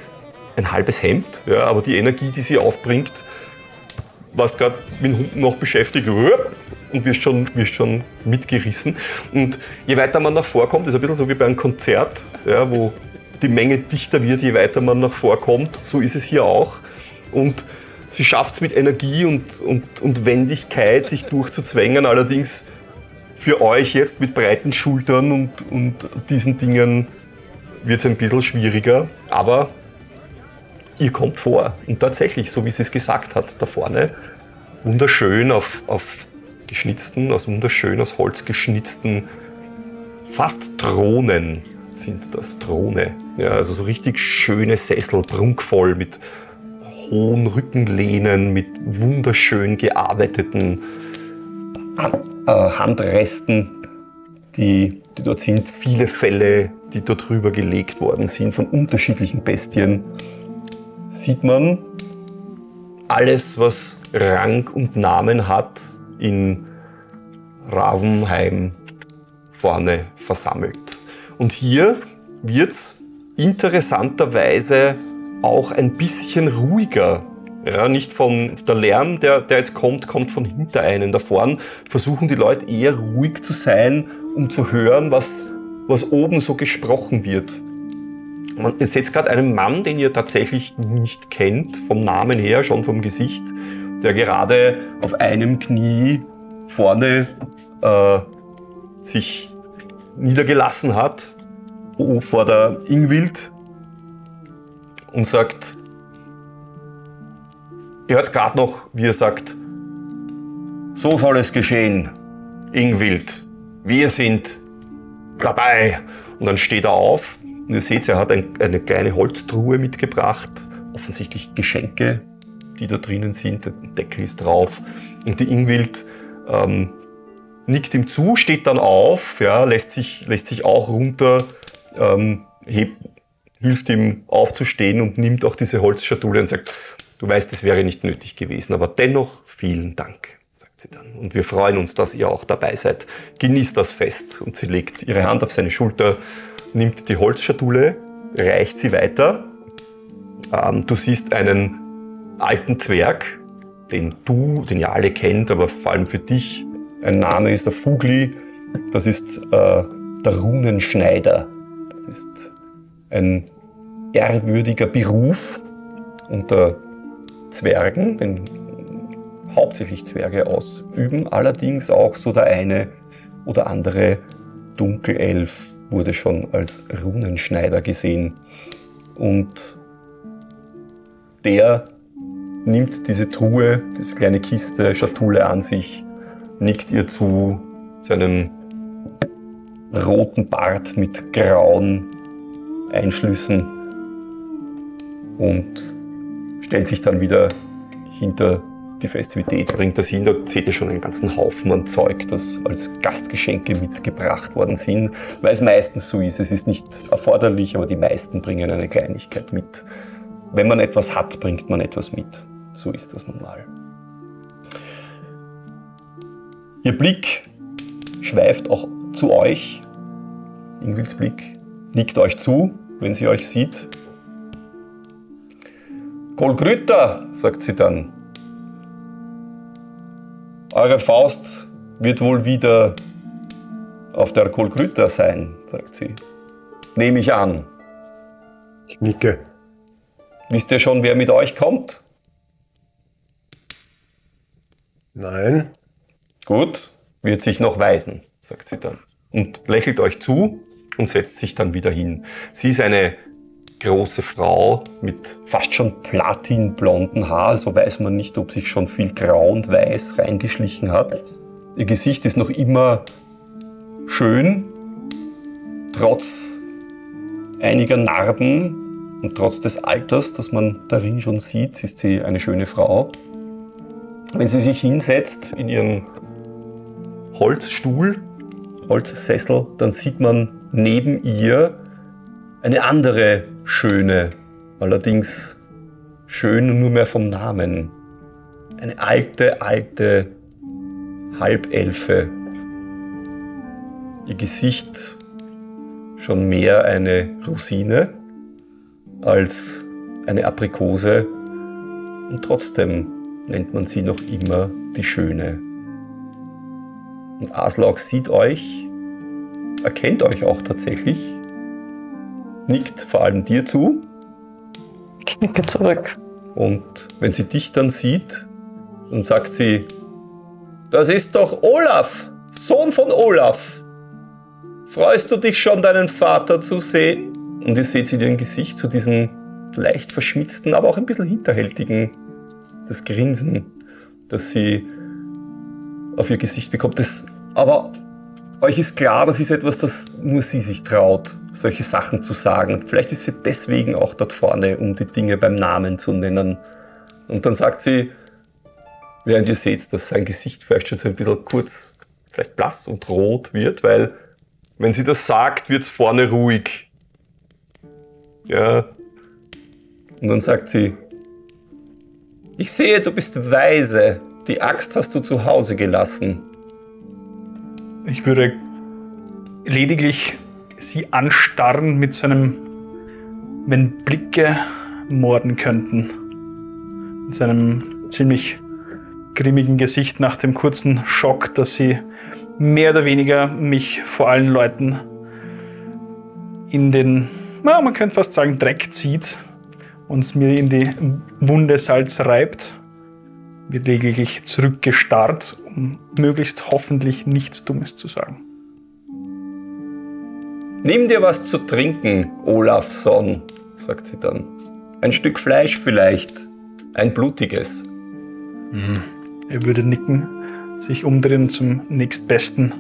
ein halbes Hemd, ja, aber die Energie, die sie aufbringt, was gerade mit dem Hund noch beschäftigt und wirst schon, wirst schon mitgerissen. Und je weiter man nach vorkommt, ist ein bisschen so wie bei einem Konzert, ja, wo die Menge dichter wird, je weiter man nach vorkommt. So ist es hier auch. Und sie schafft es mit Energie und, und, und Wendigkeit, sich durchzuzwängen. Allerdings für euch jetzt mit breiten Schultern und, und diesen Dingen wird es ein bisschen schwieriger. Aber ihr kommt vor. Und tatsächlich, so wie sie es gesagt hat, da vorne, wunderschön auf, auf geschnitzten, aus wunderschön aus Holz geschnitzten, fast Thronen sind das, Throne. Ja, also so richtig schöne Sessel, prunkvoll mit hohen Rückenlehnen, mit wunderschön gearbeiteten Han- äh, Handresten, die, die dort sind, viele Felle, die dort drüber gelegt worden sind von unterschiedlichen Bestien, sieht man alles, was Rang und Namen hat, in Ravenheim vorne versammelt. Und hier wird es interessanterweise auch ein bisschen ruhiger. Ja, nicht von der Lärm, der, der jetzt kommt, kommt von hinter einen. Da vorn versuchen die Leute eher ruhig zu sein, um zu hören, was, was oben so gesprochen wird. Man, seht gerade einen Mann, den ihr tatsächlich nicht kennt, vom Namen her, schon vom Gesicht, der gerade auf einem Knie vorne äh, sich niedergelassen hat vor der Ingwild und sagt, ihr hört gerade noch, wie er sagt, so soll es geschehen, Ingwild, wir sind dabei. Und dann steht er auf und ihr seht, er hat ein, eine kleine Holztruhe mitgebracht, offensichtlich Geschenke, die da drinnen sind, der Deckel ist drauf. Und die Ingwild ähm, nickt ihm zu, steht dann auf, ja, lässt, sich, lässt sich auch runter, ähm, hebt, hilft ihm aufzustehen und nimmt auch diese Holzschatulle und sagt, du weißt, es wäre nicht nötig gewesen, aber dennoch vielen Dank, sagt sie dann. Und wir freuen uns, dass ihr auch dabei seid. Genießt das Fest. Und sie legt ihre Hand auf seine Schulter, nimmt die Holzschatulle, reicht sie weiter. Ähm, du siehst einen alten Zwerg, den du, den ihr alle kennt, aber vor allem für dich. Ein Name ist der Fugli. Das ist äh, der Runenschneider. Das ist ein ehrwürdiger Beruf unter Zwergen, den hauptsächlich Zwerge ausüben. Allerdings auch so der eine oder andere Dunkelelf wurde schon als Runenschneider gesehen. Und der nimmt diese Truhe, diese kleine Kiste, Schatulle an sich, nickt ihr zu seinem roten Bart mit grauen Einschlüssen und stellt sich dann wieder hinter die Festivität, bringt das hin. Da seht ihr schon einen ganzen Haufen an Zeug, das als Gastgeschenke mitgebracht worden sind, weil es meistens so ist. Es ist nicht erforderlich, aber die meisten bringen eine Kleinigkeit mit. Wenn man etwas hat, bringt man etwas mit. So ist das nun mal. Ihr Blick schweift auch zu euch. Ingwils Blick nickt euch zu, wenn sie euch sieht. Kolgrüter, sagt sie dann. Eure Faust wird wohl wieder auf der Kolgrüter sein, sagt sie. Nehme ich an. Ich nicke. Wisst ihr schon, wer mit euch kommt? Nein. Gut, wird sich noch weisen, sagt sie dann. Und lächelt euch zu und setzt sich dann wieder hin. Sie ist eine große Frau mit fast schon platinblonden Haar, also weiß man nicht, ob sich schon viel grau und weiß reingeschlichen hat. Ihr Gesicht ist noch immer schön, trotz einiger Narben und trotz des Alters, das man darin schon sieht, ist sie eine schöne Frau. Wenn sie sich hinsetzt in ihren Holzstuhl, Holzsessel, dann sieht man neben ihr eine andere schöne, allerdings schön nur mehr vom Namen. Eine alte, alte Halbelfe. Ihr Gesicht schon mehr eine Rosine als eine Aprikose und trotzdem nennt man sie noch immer die Schöne. Und Aslak sieht euch, erkennt euch auch tatsächlich, nickt vor allem dir zu Ich nicke zurück. und wenn sie dich dann sieht, dann sagt sie, das ist doch Olaf, Sohn von Olaf. Freust du dich schon, deinen Vater zu sehen? Und ihr seht sie in ihrem Gesicht zu diesen leicht verschmitzten, aber auch ein bisschen hinterhältigen, das Grinsen, das sie auf ihr Gesicht bekommt. Das, aber euch ist klar, das ist etwas, das nur sie sich traut, solche Sachen zu sagen. Vielleicht ist sie deswegen auch dort vorne, um die Dinge beim Namen zu nennen. Und dann sagt sie, während ihr seht, dass sein Gesicht vielleicht schon so ein bisschen kurz, vielleicht blass und rot wird, weil wenn sie das sagt, wird es vorne ruhig. Ja. Und dann sagt sie, ich sehe, du bist weise. Die Axt hast du zu Hause gelassen. Ich würde lediglich sie anstarren mit so einem, wenn Blicke morden könnten. Mit seinem ziemlich grimmigen Gesicht nach dem kurzen Schock, dass sie mehr oder weniger mich vor allen Leuten in den, na, man könnte fast sagen, Dreck zieht und mir in die Wunde Salz reibt. Wird lediglich zurückgestarrt, um möglichst hoffentlich nichts Dummes zu sagen. Nimm dir was zu trinken, Olafsson, sagt sie dann. Ein Stück Fleisch vielleicht, ein blutiges. Er würde nicken, sich umdrehen zum nächstbesten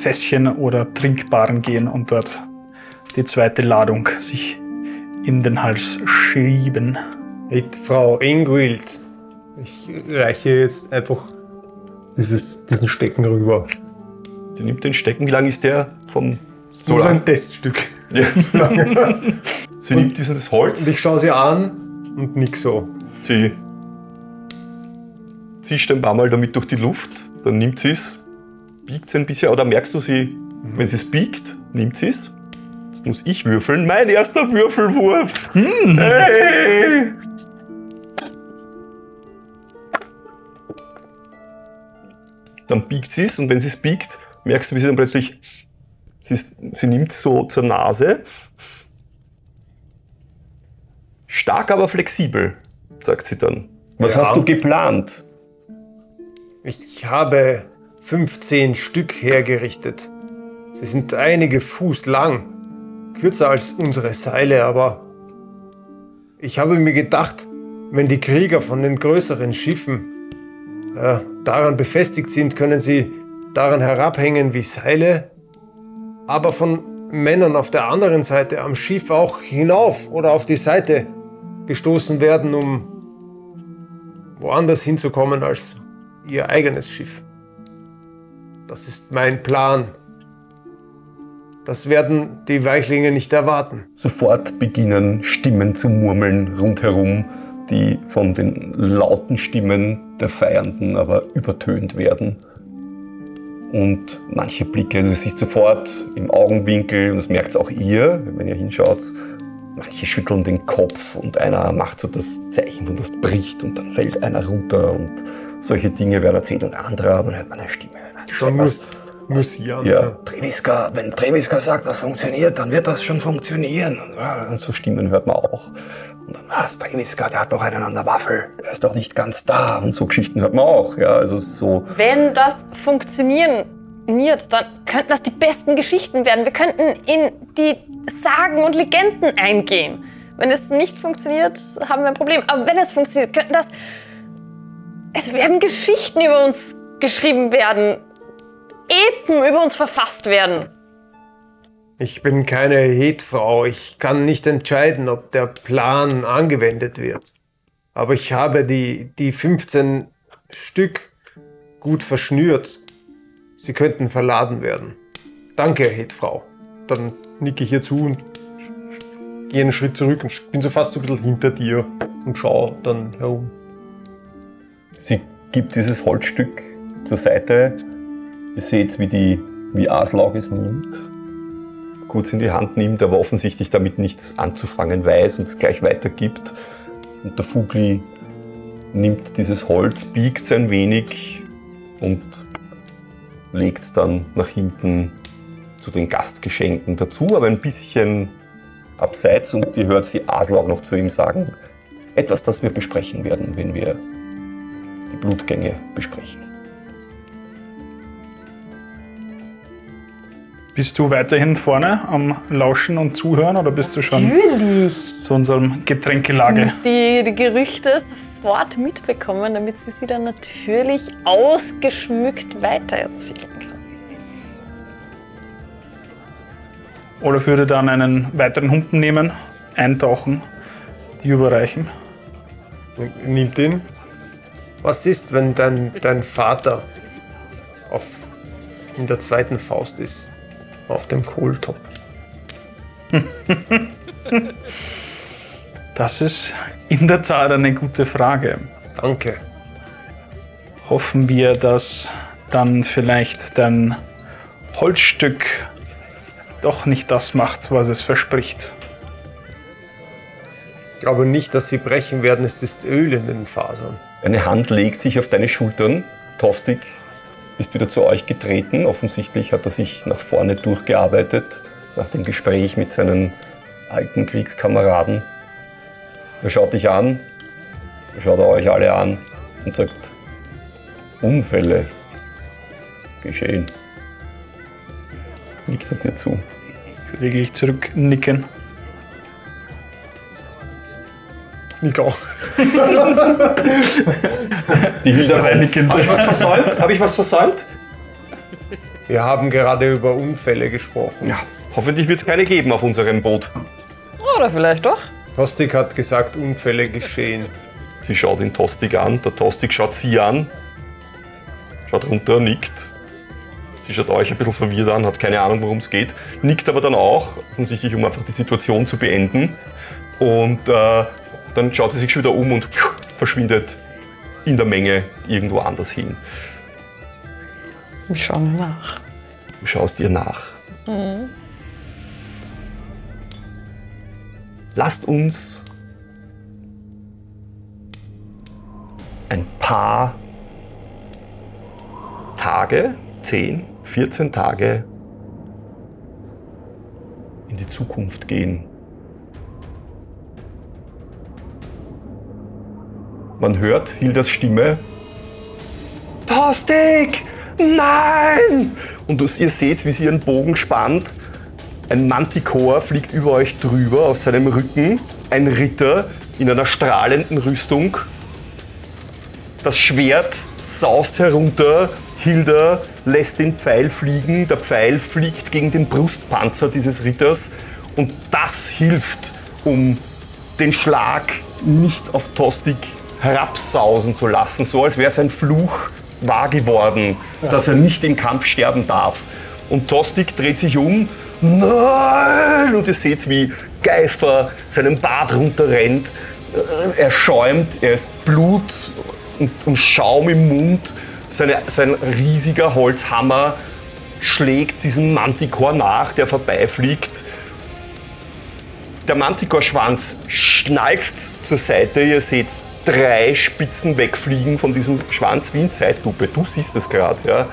Fässchen oder Trinkbaren gehen und dort die zweite Ladung sich in den Hals schieben. Hey, Frau Ingwild, ich reiche jetzt einfach dieses, diesen Stecken rüber. Sie nimmt den Stecken. Wie lang ist der vom So, so ein Teststück. Ja. Sie nimmt dieses Holz. Und ich schaue sie an und nick so. Sie zischt ein paar Mal damit durch die Luft Dann nimmt sie es, biegt es ein bisschen, oder merkst du sie, wenn sie es biegt, nimmt sie es. Jetzt muss ich würfeln. Mein erster Würfelwurf. Hey. Dann biegt sie es und wenn sie es biegt, merkst du, wie sie dann plötzlich, sie, sie nimmt so zur Nase. Stark, aber flexibel, sagt sie dann. Was Ja. hast du geplant? Ich habe 15 Stück hergerichtet. Sie sind einige Fuß lang, kürzer als unsere Seile, aber ich habe mir gedacht, wenn die Krieger von den größeren Schiffen äh, daran befestigt sind, können sie daran herabhängen wie Seile, aber von Männern auf der anderen Seite am Schiff auch hinauf oder auf die Seite gestoßen werden, um woanders hinzukommen als ihr eigenes Schiff. Das ist mein Plan. Das werden die Weichlinge nicht erwarten. Sofort beginnen Stimmen zu murmeln rundherum, die von den lauten Stimmen der Feiernden aber übertönt werden. Und manche Blicke, du siehst sofort im Augenwinkel, und das merkt auch ihr, wenn ihr hinschaut, manche schütteln den Kopf und einer macht so das Zeichen, und das bricht und dann fällt einer runter und solche Dinge werden erzählt und anderer, dann hört man eine Stimme. Schon muss, muss Jan. Ja, Treviska, wenn Treviska sagt, das funktioniert, dann wird das schon funktionieren. Ja, und so Stimmen hört man auch. Und dann, was, Treviska, der hat doch einen an der Waffel, der ist doch nicht ganz da. Und so Geschichten hört man auch. Ja, also so. Wenn das funktionieren wird, dann könnten das die besten Geschichten werden. Wir könnten in die Sagen und Legenden eingehen. Wenn es nicht funktioniert, haben wir ein Problem. Aber wenn es funktioniert, könnten das. Es werden Geschichten über uns geschrieben werden. Epen über uns verfasst werden. Ich bin keine Hetfrau. Ich kann nicht entscheiden, ob der Plan angewendet wird. Aber ich habe die, die 15 Stück gut verschnürt. Sie könnten verladen werden. Danke, Hetfrau. Dann nicke ich ihr zu und gehe einen Schritt zurück und bin so fast ein bisschen hinter dir und schaue dann herum. Sie gibt dieses Holzstück zur Seite. Ihr seht, wie die, wie Aslaug es nimmt, kurz in die Hand nimmt, aber offensichtlich damit nichts anzufangen weiß und es gleich weitergibt. Und der Fugli nimmt dieses Holz, biegt es ein wenig und legt es dann nach hinten zu den Gastgeschenken dazu, aber ein bisschen abseits und ihr hört die Aslaug noch zu ihm sagen, etwas, das wir besprechen werden, wenn wir die Blutgänge besprechen. Bist du weiterhin vorne am Lauschen und Zuhören oder bist du schon Natürlich. zu unserem Getränkelage? muss die, die Gerüchte sofort mitbekommen, damit sie sie dann natürlich ausgeschmückt weitererzählen kann. Olaf würde dann einen weiteren Humpen nehmen, eintauchen, die überreichen. Nimmt den. Was ist, wenn dein, dein Vater auf, in der zweiten Faust ist? Auf dem Kohltopf. Das ist in der Tat eine gute Frage. Danke. Hoffen wir, dass dann vielleicht dein Holzstück doch nicht das macht, was es verspricht. Ich glaube nicht, dass sie brechen werden. Es ist Öl in den Fasern. Eine Hand legt sich auf deine Schultern. Tostig ist wieder zu euch getreten. Offensichtlich hat er sich nach vorne durchgearbeitet, nach dem Gespräch mit seinen alten Kriegskameraden. Er schaut dich an, er schaut euch alle an und sagt, Unfälle geschehen. Nickt er dir zu. Ich würde wirklich zurücknicken. Nick auch. Die Hilda Reinigen. Habe ich was versäumt? Habe ich was versäumt? Wir haben gerade über Unfälle gesprochen. Ja, hoffentlich wird es keine geben auf unserem Boot. Oder vielleicht doch. Tostig hat gesagt, Unfälle geschehen. Sie schaut ihn Tostig an, der Tostig schaut sie an, schaut runter, nickt. Sie schaut euch ein bisschen verwirrt an, hat keine Ahnung, worum es geht, nickt aber dann auch, offensichtlich, um einfach die Situation zu beenden. Und äh, dann schaut sie sich schon wieder um und verschwindet in der Menge irgendwo anders hin. Ich schaue mir nach. Du schaust ihr nach. Lasst uns ein paar Tage, 10, 14 Tage in die Zukunft gehen. Man hört Hildas Stimme. Tostig! Nein! Und ihr seht, wie sie ihren Bogen spannt. Ein Manticore fliegt über euch drüber auf seinem Rücken. Ein Ritter in einer strahlenden Rüstung. Das Schwert saust herunter. Hilda lässt den Pfeil fliegen. Der Pfeil fliegt gegen den Brustpanzer dieses Ritters. Und das hilft, um den Schlag nicht auf Tostig herabsausen zu lassen, so als wäre sein Fluch wahr geworden, dass er nicht im Kampf sterben darf. Und Tostig dreht sich um, nein! Und ihr seht, wie Geifer seinen Bart runterrennt. Äh, Er schäumt, er ist Blut und, und Schaum im Mund. Seine, sein riesiger Holzhammer schlägt diesen Manticore nach, der vorbeifliegt. Der Manticore-Schwanz schnalzt zur Seite. Ihr seht drei Spitzen wegfliegen von diesem Schwanz wie in Zeitlupe. Du siehst es gerade. Ja.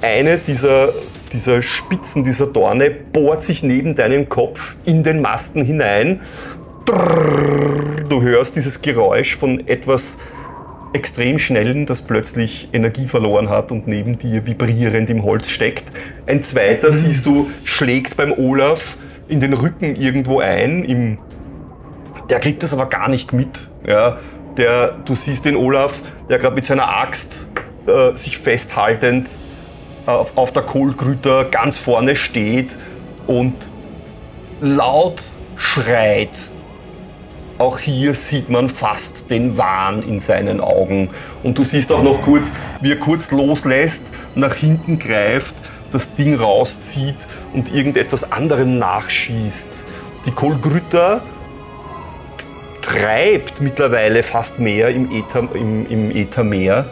Eine dieser, dieser Spitzen, dieser Dorne, bohrt sich neben deinen Kopf in den Masten hinein. Du hörst dieses Geräusch von etwas extrem schnellen, das plötzlich Energie verloren hat und neben dir vibrierend im Holz steckt. Ein zweiter, siehst du, schlägt beim Olaf in den Rücken irgendwo ein. Im, der kriegt das aber gar nicht mit. Ja. Der, du siehst den Olaf, der gerade mit seiner Axt äh, sich festhaltend auf, auf der Kohlgrüter ganz vorne steht und laut schreit. Auch hier sieht man fast den Wahn in seinen Augen. Und du siehst auch noch kurz, wie er kurz loslässt, nach hinten greift, das Ding rauszieht und irgendetwas anderem nachschießt. Die Kohlgrütter treibt mittlerweile fast mehr im, Äther, im, im Äthermeer.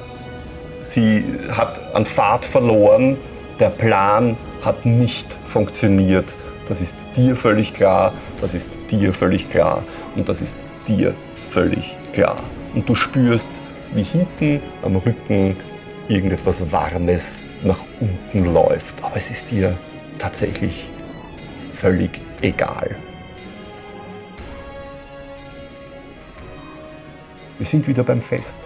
Sie hat an Fahrt verloren. Der Plan hat nicht funktioniert. Das ist dir völlig klar. Das ist dir völlig klar. Und das ist dir völlig klar. Und du spürst, wie hinten am Rücken irgendetwas Warmes nach unten läuft. Aber es ist dir tatsächlich völlig egal. Wir sind wieder beim Fest.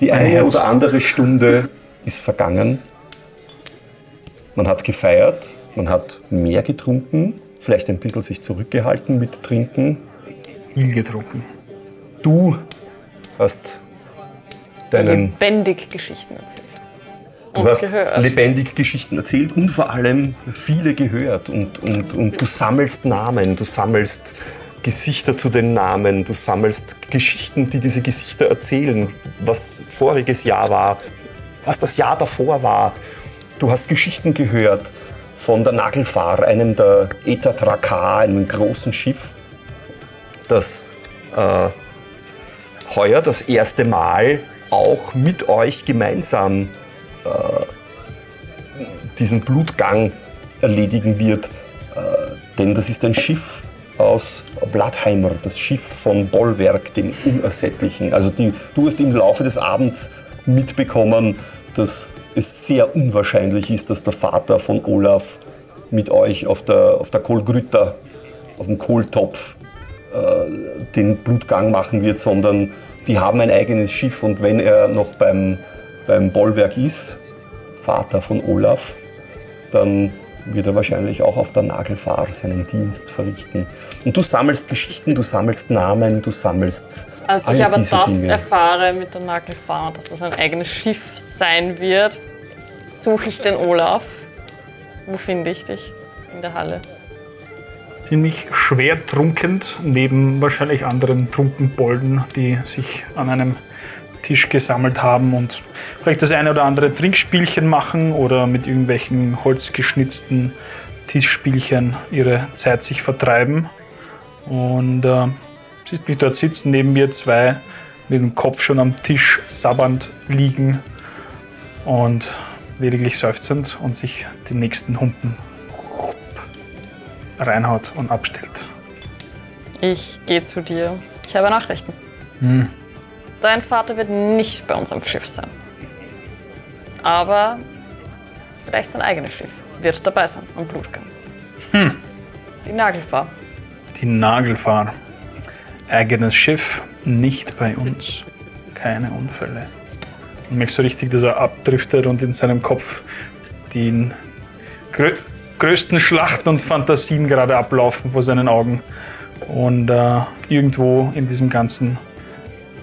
Die eine Herz. oder andere Stunde ist vergangen. Man hat gefeiert, man hat mehr getrunken, vielleicht ein bisschen sich zurückgehalten mit Trinken. Viel getrunken. Du hast deinen Lebendig Geschichten erzählt. Du Und hast gehört. lebendig Geschichten erzählt und vor allem viele gehört. Und, und, und du sammelst Namen, du sammelst Gesichter zu den Namen, du sammelst Geschichten, die diese Gesichter erzählen, was voriges Jahr war, was das Jahr davor war. Du hast Geschichten gehört von der Nagelfahr, einem der Eta Tracar, einem großen Schiff, das äh, heuer das erste Mal auch mit euch gemeinsam diesen Blutgang erledigen wird. Äh, denn das ist ein Schiff aus Blattheimer, das Schiff von Bollwerk, dem Unersättlichen. Also die, du hast im Laufe des Abends mitbekommen, dass es sehr unwahrscheinlich ist, dass der Vater von Olaf mit euch auf der, auf der Kohlgrütter, auf dem Kohltopf, äh, den Blutgang machen wird, sondern die haben ein eigenes Schiff und wenn er noch beim, beim Bollwerk ist, Vater von Olaf, dann wird er wahrscheinlich auch auf der Nagelfahr seinen Dienst verrichten. Und du sammelst Geschichten, du sammelst Namen, du sammelst Als alle ich aber diese das Dinge. erfahre mit der Nagelfahrt, dass das ein eigenes Schiff sein wird, suche ich den Olaf. Wo finde ich dich? In der Halle. Ziemlich schwer trunkend, neben wahrscheinlich anderen Trunkenbolden, die sich an einem Tisch gesammelt haben und vielleicht das eine oder andere Trinkspielchen machen oder mit irgendwelchen holzgeschnitzten Tischspielchen ihre Zeit sich vertreiben. Und äh, siehst mich dort sitzen, neben mir zwei mit dem Kopf schon am Tisch sabbernd liegen und lediglich seufzend und sich den nächsten Humpen reinhaut und abstellt. Ich gehe zu dir. Ich habe Nachrichten. Dein Vater wird nicht bei uns am Schiff sein. Aber vielleicht sein eigenes Schiff wird dabei sein am Blutgang. Die Nagelfahr. Die Nagelfahr. Eigenes Schiff, nicht bei uns. Keine Unfälle. Und merkst so richtig, dass er abdriftet und in seinem Kopf die grö größten Schlachten und Fantasien gerade ablaufen vor seinen Augen. Und äh, irgendwo in diesem Ganzen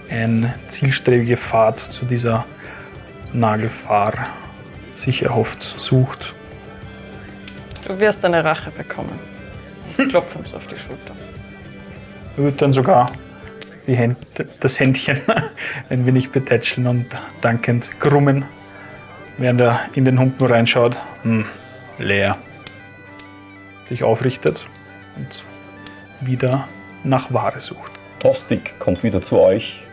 eine zielstrebige Fahrt zu dieser Nagelfahr sich erhofft, sucht. Du wirst deine Rache bekommen. Ich klopfe ihm so auf die Schulter. Er wird dann sogar die Händ das Händchen ein wenig betätscheln und dankend krummen, während er in den Humpen reinschaut. Hm, leer. Sich aufrichtet und wieder nach Ware sucht. Tostig kommt wieder zu euch.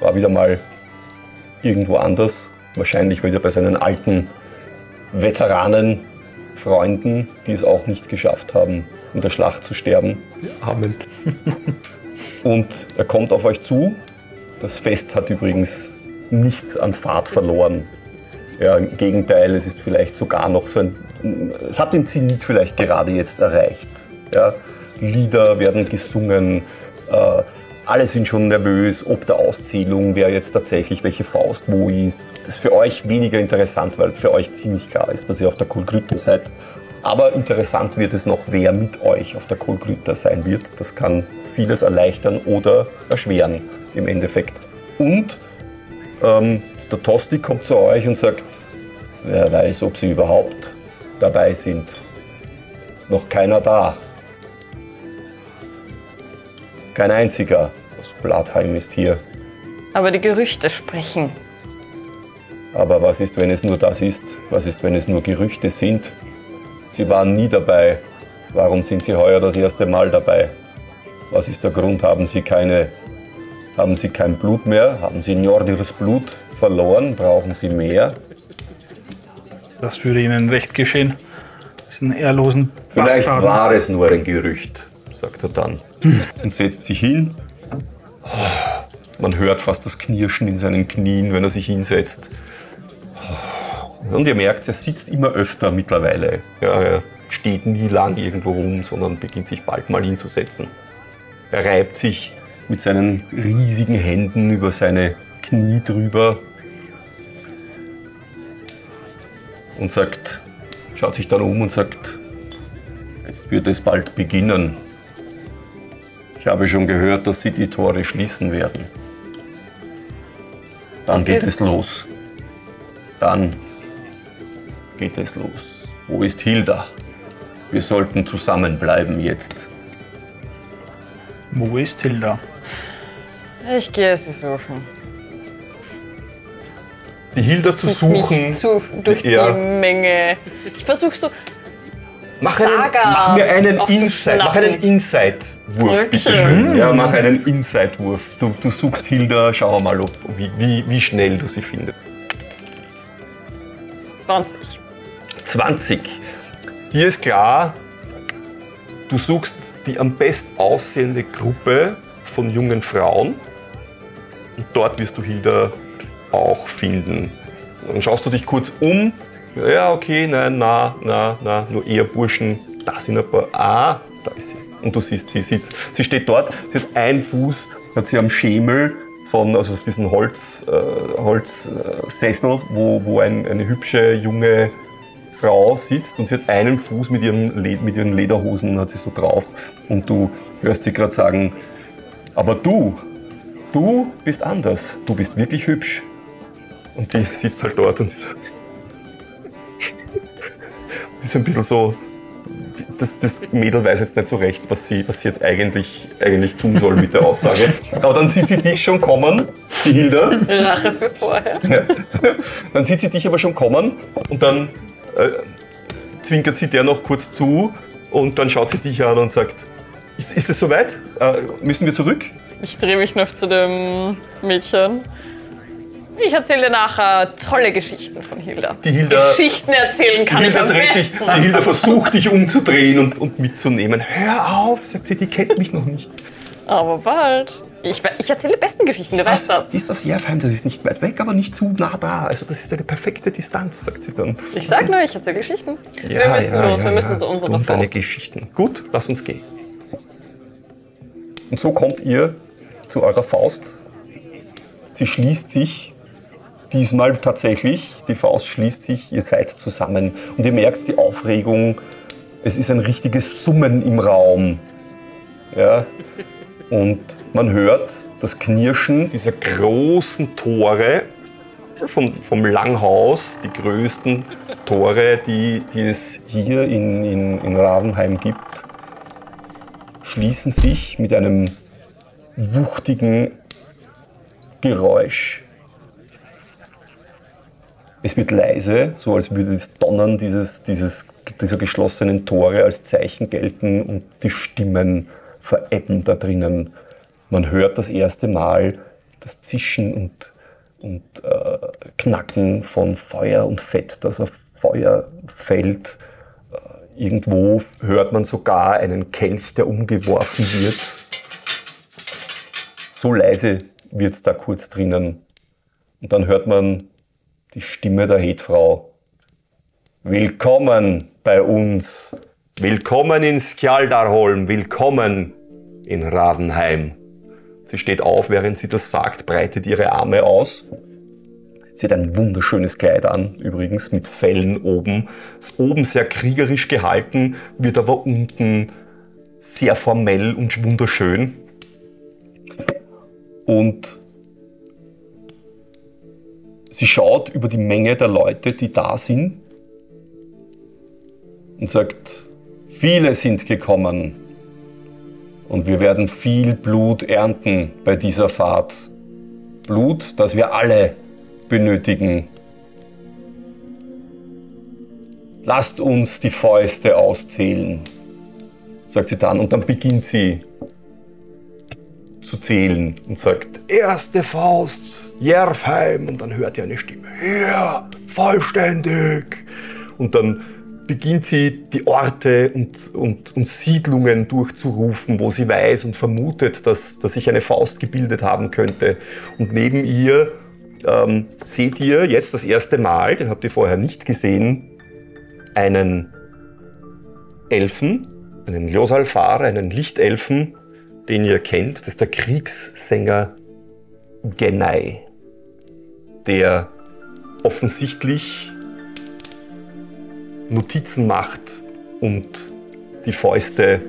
War wieder mal irgendwo anders. Wahrscheinlich wieder bei seinen alten Veteranen, Freunden, die es auch nicht geschafft haben, in der Schlacht zu sterben. Amen. Und er kommt auf euch zu. Das Fest hat übrigens nichts an Fahrt verloren. Ja, im Gegenteil, es ist vielleicht sogar noch so ein. Es hat den Zenit vielleicht gerade jetzt erreicht. Ja, Lieder werden gesungen, äh, alle sind schon nervös, ob der Auszählung, wer jetzt tatsächlich welche Faust wo ist. Das ist für euch weniger interessant, weil für euch ziemlich klar ist, dass ihr auf der Kolglyta seid. Aber interessant wird es noch, wer mit euch auf der Kolglyta sein wird. Das kann vieles erleichtern oder erschweren im Endeffekt. Und ähm, der Tosti kommt zu euch und sagt, wer weiß, ob sie überhaupt dabei sind. Noch keiner da. Kein einziger Bladheim ist hier. Aber die Gerüchte sprechen. Aber was ist, wenn es nur das ist? Was ist, wenn es nur Gerüchte sind? Sie waren nie dabei. Warum sind Sie heuer das erste Mal dabei? Was ist der Grund? Haben Sie keine, haben Sie kein Blut mehr? Haben Sie Njordirs Blut verloren? Brauchen Sie mehr? Das würde ihnen recht geschehen. Diesen ehrlosen Vielleicht Bastarden. war es nur ein Gerücht, sagt er dann. Und setzt sich hin. Man hört fast das Knirschen in seinen Knien, wenn er sich hinsetzt. Und ihr merkt, er sitzt immer öfter mittlerweile. Ja, er steht nie lang irgendwo rum, sondern beginnt sich bald mal hinzusetzen. Er reibt sich mit seinen riesigen Händen über seine Knie drüber und sagt, schaut sich dann um und sagt, jetzt wird es bald beginnen. Ich habe schon gehört, dass sie die Tore schließen werden. Dann Was geht ist? es los. Dann geht es los. Wo ist Hilda? Wir sollten zusammenbleiben jetzt. Wo ist Hilda? Ich gehe sie suchen. Die Hilda zu suchen. Zu, durch Ja. die Menge. Ich versuche so. Mach, einen, Saga mach mir einen. Insight, mach einen Insight-Wurf, Okay. bitte schön. Ja, mach einen Insight-Wurf. Du, du suchst Hilda, schau mal, ob, wie, wie, wie schnell du sie findest. 20. 20. Dir ist klar, du suchst die am best aussehende Gruppe von jungen Frauen und dort wirst du Hilda auch finden. Dann schaust du dich kurz um. Ja, okay, nein, na, na, na, nur eher Burschen. Da sind ein paar. Ah, da ist sie. Und du siehst, sie sitzt, sie steht dort, sie hat einen Fuß, hat sie am Schemel von, also auf diesem Holz, äh, Holzsessel, wo, wo ein, eine hübsche junge Frau sitzt und sie hat einen Fuß mit ihren, Le mit ihren Lederhosen hat sie so drauf und du hörst sie gerade sagen, aber du, du bist anders, du bist wirklich hübsch. Und die sitzt halt dort und die ist ein bisschen so, das, das Mädel weiß jetzt nicht so recht, was sie, was sie jetzt eigentlich, eigentlich tun soll mit der Aussage. Aber dann sieht sie dich schon kommen, die Hilda. Rache für vorher. Dann sieht sie dich aber schon kommen und dann äh, zwinkert sie der noch kurz zu und dann schaut sie dich an und sagt, ist, ist es soweit? Äh, müssen wir zurück? Ich drehe mich noch zu dem Mädchen. Ich erzähle dir nachher tolle Geschichten von Hilda. Die Hilda- Geschichten erzählen kann ich Hilda, am dreht dich, besten. die Hilda versucht dich umzudrehen und, und mitzunehmen. Hör auf, sagt sie, die kennt mich noch nicht. Aber bald. Ich, ich erzähle die besten Geschichten, du weißt das. Die ist aus Jerfheim, das ist nicht weit weg, aber nicht zu nah da. Also das ist eine perfekte Distanz, sagt sie dann. Ich sag nur, ich erzähle Geschichten. Ja, wir müssen ja, los, ja, wir müssen zu unserer Und deine Faust. Geschichten. Gut, lass uns gehen. Und so kommt ihr zu eurer Faust. Sie schließt sich diesmal tatsächlich. Die Faust schließt sich, ihr seid zusammen. Und ihr merkt die Aufregung. Es ist ein richtiges Summen im Raum. Ja. Und man hört das Knirschen dieser großen Tore von, vom Langhaus, die größten Tore, die, die es hier in, in, in Ravenheim gibt, schließen sich mit einem wuchtigen Geräusch. Es wird leise, so als würde das Donnern dieses, dieses, dieser geschlossenen Tore als Zeichen gelten und die Stimmen verebben da drinnen. Man hört das erste Mal das Zischen und, und äh, Knacken von Feuer und Fett, das auf Feuer fällt. Äh, irgendwo hört man sogar einen Kelch, der umgeworfen wird. So leise wird es da kurz drinnen. Und dann hört man die Stimme der Hetfrau. Willkommen bei uns. Willkommen in Skjaldarholm. Willkommen in Ravenheim. Sie steht auf, während sie das sagt, breitet ihre Arme aus. Sie hat ein wunderschönes Kleid an, übrigens mit Fellen oben. Ist oben sehr kriegerisch gehalten, wird aber unten sehr formell und wunderschön. Und sie schaut über die Menge der Leute, die da sind und sagt, viele sind gekommen und wir werden viel Blut ernten bei dieser Fahrt. Blut, das wir alle benötigen. Lasst uns die Fäuste auszählen, sagt sie dann. Und dann beginnt sie zählen und sagt, erste Faust, Jerfheim. Und dann hört ihr eine Stimme, ja, vollständig. Und dann beginnt sie die Orte und, und, und Siedlungen durchzurufen, wo sie weiß und vermutet, dass, dass sich eine Faust gebildet haben könnte. Und neben ihr ähm, seht ihr jetzt das erste Mal, den habt ihr vorher nicht gesehen, einen Elfen, einen Ljosalfar, einen Lichtelfen, den ihr kennt. Das ist der Kriegssänger Genai, der offensichtlich Notizen macht und die Fäuste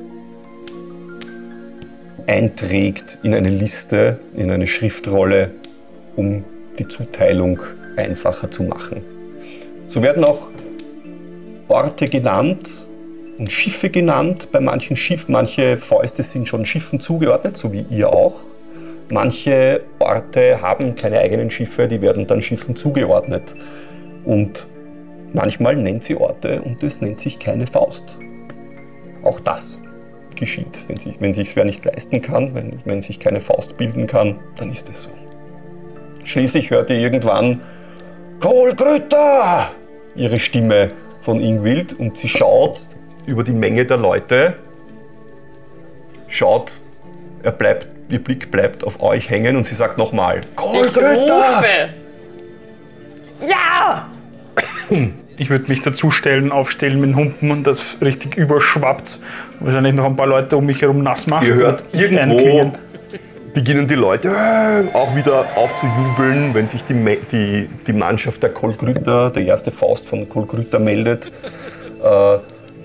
einträgt in eine Liste, in eine Schriftrolle, um die Zuteilung einfacher zu machen. So werden auch Orte genannt und Schiffe genannt. Bei manchen Schiffen, manche Fäuste sind schon Schiffen zugeordnet, so wie ihr auch. Manche Orte haben keine eigenen Schiffe, die werden dann Schiffen zugeordnet. Und manchmal nennt sie Orte und es nennt sich keine Faust. Auch das geschieht. Wenn sich, wenn wer nicht leisten kann, wenn, wenn sich keine Faust bilden kann, dann ist es so. Schließlich hört ihr irgendwann Kohlgrütter! Ihre Stimme von Ingwild und sie schaut über die Menge der Leute, schaut, er bleibt, ihr Blick bleibt auf euch hängen und sie sagt nochmal rufe. Ja! Ich würde mich dazustellen, aufstellen mit dem Humpen und das richtig überschwappt. Wahrscheinlich noch ein paar Leute um mich herum nass macht. Ihr hört und irgendwo beginnen die Leute äh, auch wieder aufzujubeln, wenn sich die, die, die Mannschaft der Kolgrüter, der erste Faust von Kolgrüter meldet. Äh,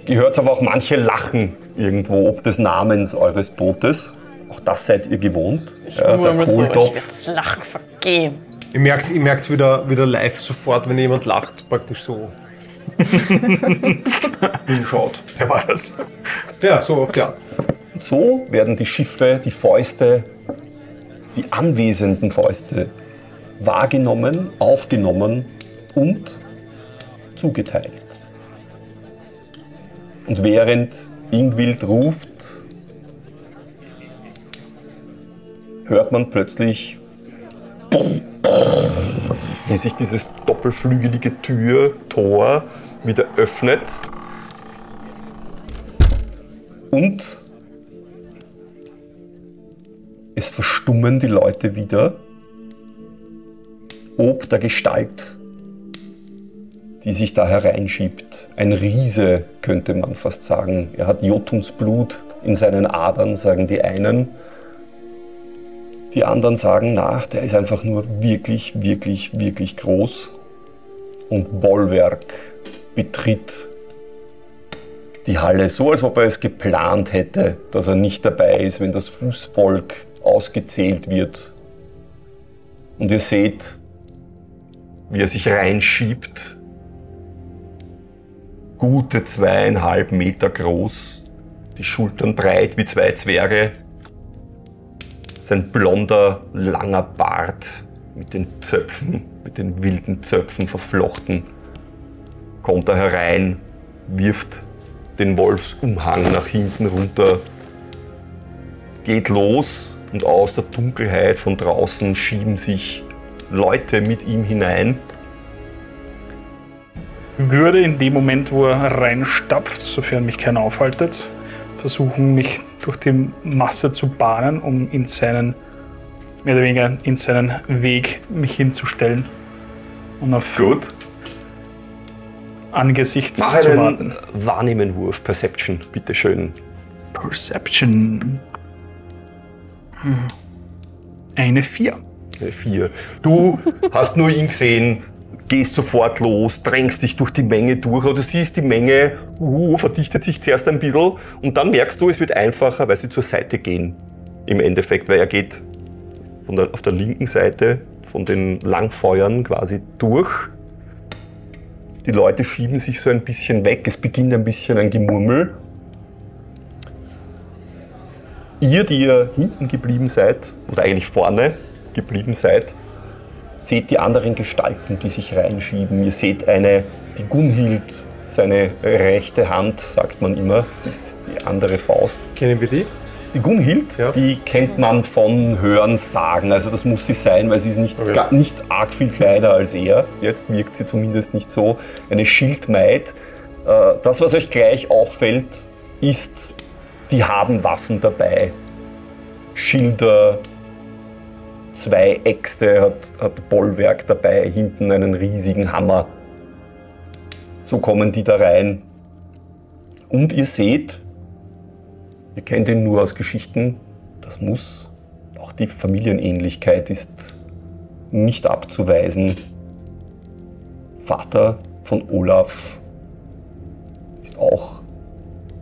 ihr hört aber auch manche lachen irgendwo ob des Namens eures Bootes. Auch das seid ihr gewohnt. Ja, der Murmel so, ich Kohltopf. Lachen vergehen. Ihr merkt ihr merkt's wieder, wieder live sofort, wenn jemand lacht, praktisch so. hinschaut. Wer war das? Ja, so, ja. Und so werden die Schiffe, die Fäuste, die anwesenden Fäuste wahrgenommen, aufgenommen und zugeteilt. Und während Ingwild ruft, hört man plötzlich, wie sich dieses doppelflügelige Tür, Tor wieder öffnet. Und es verstummen die Leute wieder, ob der Gestalt, die sich da hereinschiebt. Ein Riese, könnte man fast sagen. Er hat Jotunsblut in seinen Adern, sagen die einen. Die anderen sagen nach, der ist einfach nur wirklich, wirklich, wirklich groß. Und Bollwerk betritt die Halle so, als ob er es geplant hätte, dass er nicht dabei ist, wenn das Fußvolk ausgezählt wird. Und ihr seht, wie er sich reinschiebt. Gute zweieinhalb Meter groß, die Schultern breit wie zwei Zwerge. Sein blonder, langer Bart mit den Zöpfen, mit den wilden Zöpfen verflochten, kommt er herein, wirft den Wolfsumhang nach hinten runter, geht los und aus der Dunkelheit von draußen schieben sich Leute mit ihm hinein. Würde in dem Moment, wo er reinstapft, sofern mich keiner aufhaltet, versuchen, mich durch die Masse zu bahnen, um in seinen, mehr oder weniger in seinen Weg mich hinzustellen und auf Gut. Angesicht Mach zu einen warten. Wahrnehmenwurf, Perception, bitteschön. Perception. Hm. Eine 4. Eine Vier. Du hast nur ihn gesehen, gehst sofort los, drängst dich durch die Menge durch, aber du siehst die Menge, uh, verdichtet sich zuerst ein bisschen und dann merkst du, es wird einfacher, weil sie zur Seite gehen. Im Endeffekt, weil er geht von der, auf der linken Seite von den Langfeuern quasi durch. Die Leute schieben sich so ein bisschen weg, es beginnt ein bisschen ein Gemurmel. Ihr, die ihr hinten geblieben seid, oder eigentlich vorne geblieben seid, seht die anderen Gestalten, die sich reinschieben. Ihr seht eine, die Gunhild, seine rechte Hand, sagt man immer, das ist die andere Faust. Kennen wir die? Die Gunhild, Ja. die kennt man von Hören sagen. Also das muss sie sein, weil sie ist nicht, Okay. ga- nicht arg viel kleiner als er. Jetzt wirkt sie zumindest nicht so. Eine Schildmaid. Äh, Das, was euch gleich auffällt, ist, die haben Waffen dabei. Schilder, zwei Äxte, hat, hat Bollwerk dabei, hinten einen riesigen Hammer. So kommen die da rein. Und ihr seht, Ihr kennt ihn nur aus Geschichten. Das muss. Auch die Familienähnlichkeit ist nicht abzuweisen. Vater von Olaf ist auch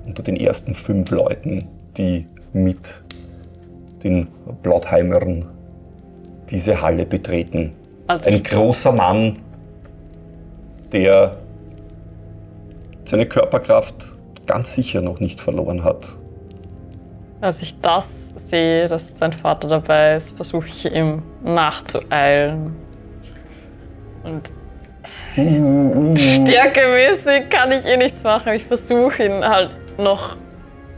unter den ersten fünf Leuten, die mit den Blautheimern diese Halle betreten. Also Ein großer Mann, der seine Körperkraft ganz sicher noch nicht verloren hat. als ich das sehe, dass sein Vater dabei ist, versuche ich ihm nachzueilen. Und stärkemäßig kann ich eh nichts machen. Ich versuche ihn halt noch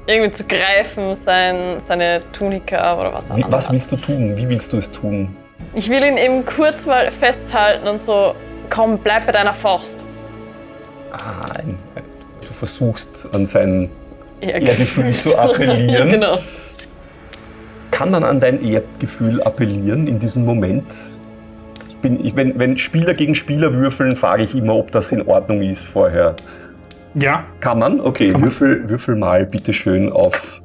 irgendwie zu greifen, sein, seine Tunika oder was er Wie, was willst du tun? Wie willst du es tun? Ich will ihn eben kurz mal festhalten und so, komm, bleib bei deiner Faust. Ah, du versuchst an sein Ehrgefühl zu appellieren. genau. Kann man an dein Ehrgefühl appellieren in diesem Moment? Ich bin, ich, wenn, wenn Spieler gegen Spieler würfeln, frage ich immer, ob das in Ordnung ist vorher. Ja, Kann man? Okay, Kann man. Würfel, würfel mal bitte schön auf,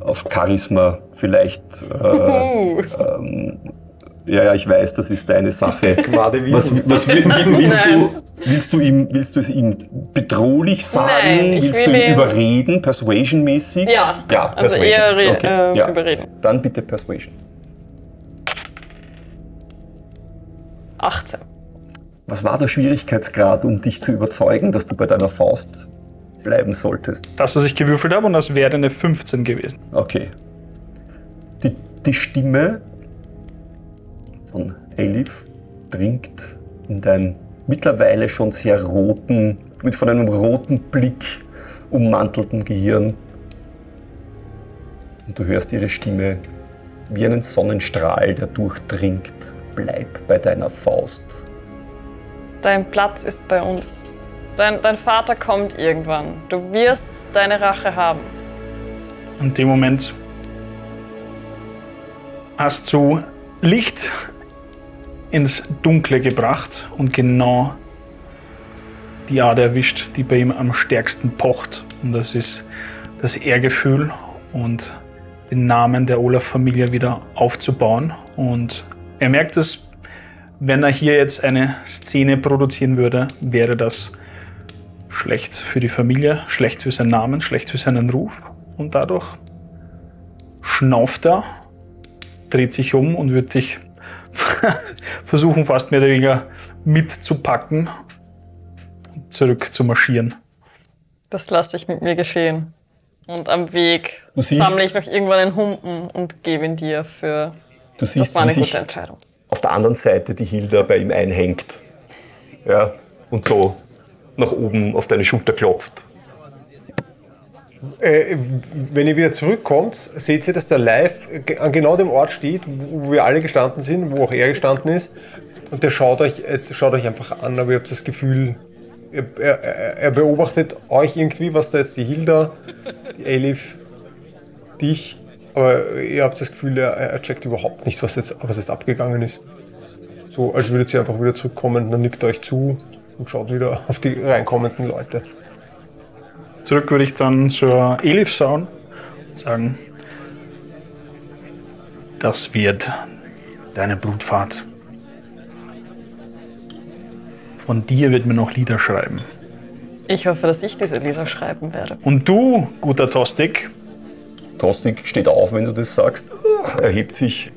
auf Charisma. Vielleicht. Äh, ähm, ja, ja, ich weiß, das ist deine Sache. Was, was will- willst, du, willst, du ihm, willst du es ihm bedrohlich sagen? Nein, ich willst will du ihn überreden, persuasion-mäßig? ja, Ja, also Persuasion. Okay, äh, ja. überreden. Dann bitte Persuasion. 18. Was war der Schwierigkeitsgrad, um dich zu überzeugen, dass du bei deiner Faust bleiben solltest? das, was ich gewürfelt habe, und das wäre eine 15 gewesen. Okay. Die, die Stimme von Elif dringt in dein mittlerweile schon sehr roten, mit von einem roten Blick ummantelten Gehirn. Und du hörst ihre Stimme. wie einen Sonnenstrahl, der durchdringt. Bleib bei deiner Faust. Dein Platz ist bei uns. Dein, dein Vater kommt irgendwann. Du wirst deine Rache haben. In dem Moment hast du Licht ins Dunkle gebracht und genau die Ader erwischt, die bei ihm am stärksten pocht. Und das ist das Ehrgefühl und den Namen der Olaf-Familie wieder aufzubauen. Und er merkt es, wenn er hier jetzt eine Szene produzieren würde, wäre das schlecht für die Familie, schlecht für seinen Namen, schlecht für seinen Ruf. Und dadurch schnauft er, dreht sich um und wird dich versuchen, fast mehr oder weniger mitzupacken und zurück zu marschieren. Das lasse ich mit mir geschehen. Und am Weg sammle ich noch irgendwann einen Humpen und gebe ihn dir für. Du Das siehst, war wie eine gute Entscheidung. auf der anderen Seite die Hilda bei ihm einhängt. Ja, und so nach oben auf deine Schulter klopft. Äh, wenn ihr wieder zurückkommt, seht ihr, dass der Live an genau dem Ort steht, wo wir alle gestanden sind, wo auch er gestanden ist. Und der schaut euch, äh, schaut euch einfach an, aber ihr habt das Gefühl, er, er, er- er beobachtet euch irgendwie, was da jetzt die Hilda, die Elif, dich, aber ihr habt das Gefühl, er, er checkt überhaupt nicht, was jetzt, was jetzt abgegangen ist. So, als würdet ihr einfach wieder zurückkommen, dann nickt er euch zu und schaut wieder auf die reinkommenden Leute. Zurück würde ich dann zur Elif schauen und sagen, das wird deine Blutfahrt. Von dir wird mir noch Lieder schreiben. Ich hoffe, dass ich diese Lieder schreiben werde. Und du, guter Tostik, Tostig steht auf, wenn du das sagst, erhebt sich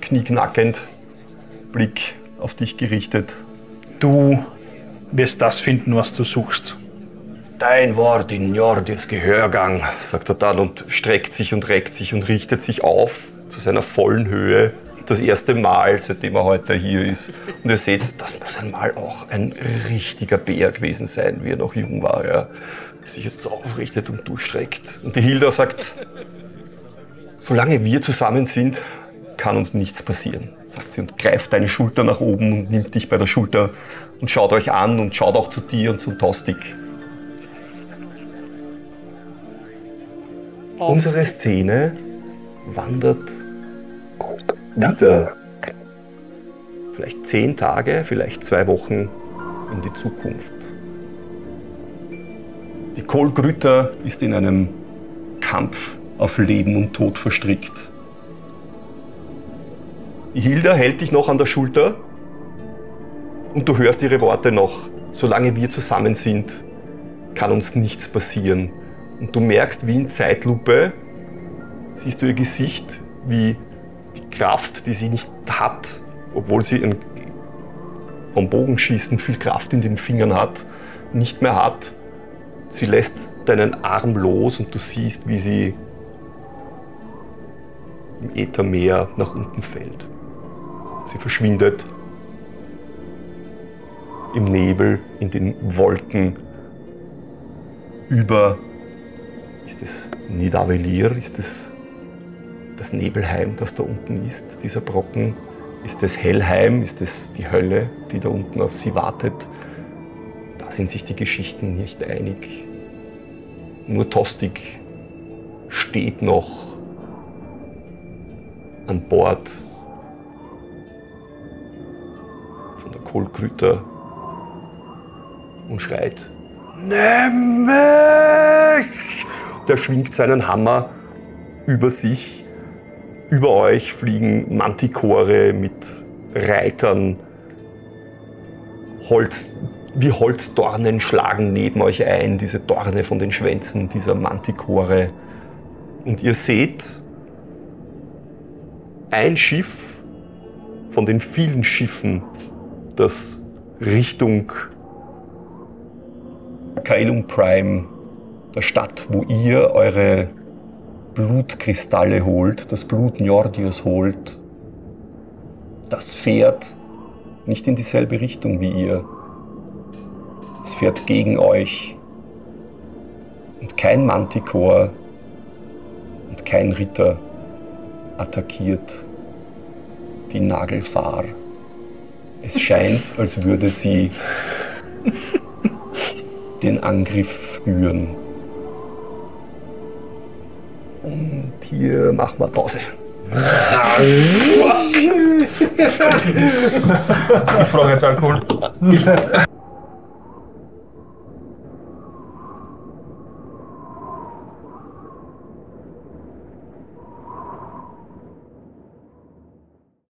knieknackend, Blick auf dich gerichtet. du wirst das finden, was du suchst. Dein Wort in Jordis Gehörgang, sagt er dann und streckt sich und reckt sich und richtet sich auf zu seiner vollen Höhe. Das erste Mal, seitdem er heute hier ist. Und ihr seht, das muss einmal auch ein richtiger Bär gewesen sein, wie er noch jung war. Ja. Sich jetzt so aufrichtet und durchstreckt. Und die Hilda sagt, solange wir zusammen sind, kann uns nichts passieren, sagt sie und greift deine Schulter nach oben und nimmt dich bei der Schulter und schaut euch an und schaut auch zu dir und zum Tostik. Unsere Szene wandert wieder vielleicht zehn Tage, vielleicht zwei Wochen in die Zukunft. Die Kohlgrüter ist in einem Kampf auf Leben und Tod verstrickt. Die Hilda hält dich noch an der Schulter und du hörst ihre Worte noch. Solange wir zusammen sind, kann uns nichts passieren. Und du merkst, wie in Zeitlupe, siehst du ihr Gesicht, wie die Kraft, die sie nicht hat, obwohl sie ein, vom Bogenschießen viel Kraft in den Fingern hat, nicht mehr hat. Sie lässt deinen Arm los und du siehst, wie sie im Äthermeer nach unten fällt. Sie verschwindet im Nebel, in den Wolken über ist es Nidavellir? Ist es das Nebelheim, das da unten ist, dieser Brocken? Ist es Hellheim? Ist es die Hölle, die da unten auf sie wartet? Da sind sich die Geschichten nicht einig. Nur Tostig steht noch an Bord von der Kohlkrüter und schreit Nimm mich! Der schwingt seinen Hammer über sich. Über euch fliegen Mantikore mit Reitern. Holz, wie Holzdornen schlagen neben euch ein, diese Dorne von den Schwänzen dieser Mantikore. Und ihr seht ein Schiff von den vielen Schiffen, das Richtung Kailum Prime, der Stadt, wo ihr eure Blutkristalle holt, das Blut Njordios holt, das fährt nicht in dieselbe Richtung wie ihr. Es fährt gegen euch. Und kein Manticore und kein Ritter attackiert die Nagelfahr. Es scheint, als würde sie den Angriff führen. Und hier machen wir Pause. Ich brauche jetzt Alkohol.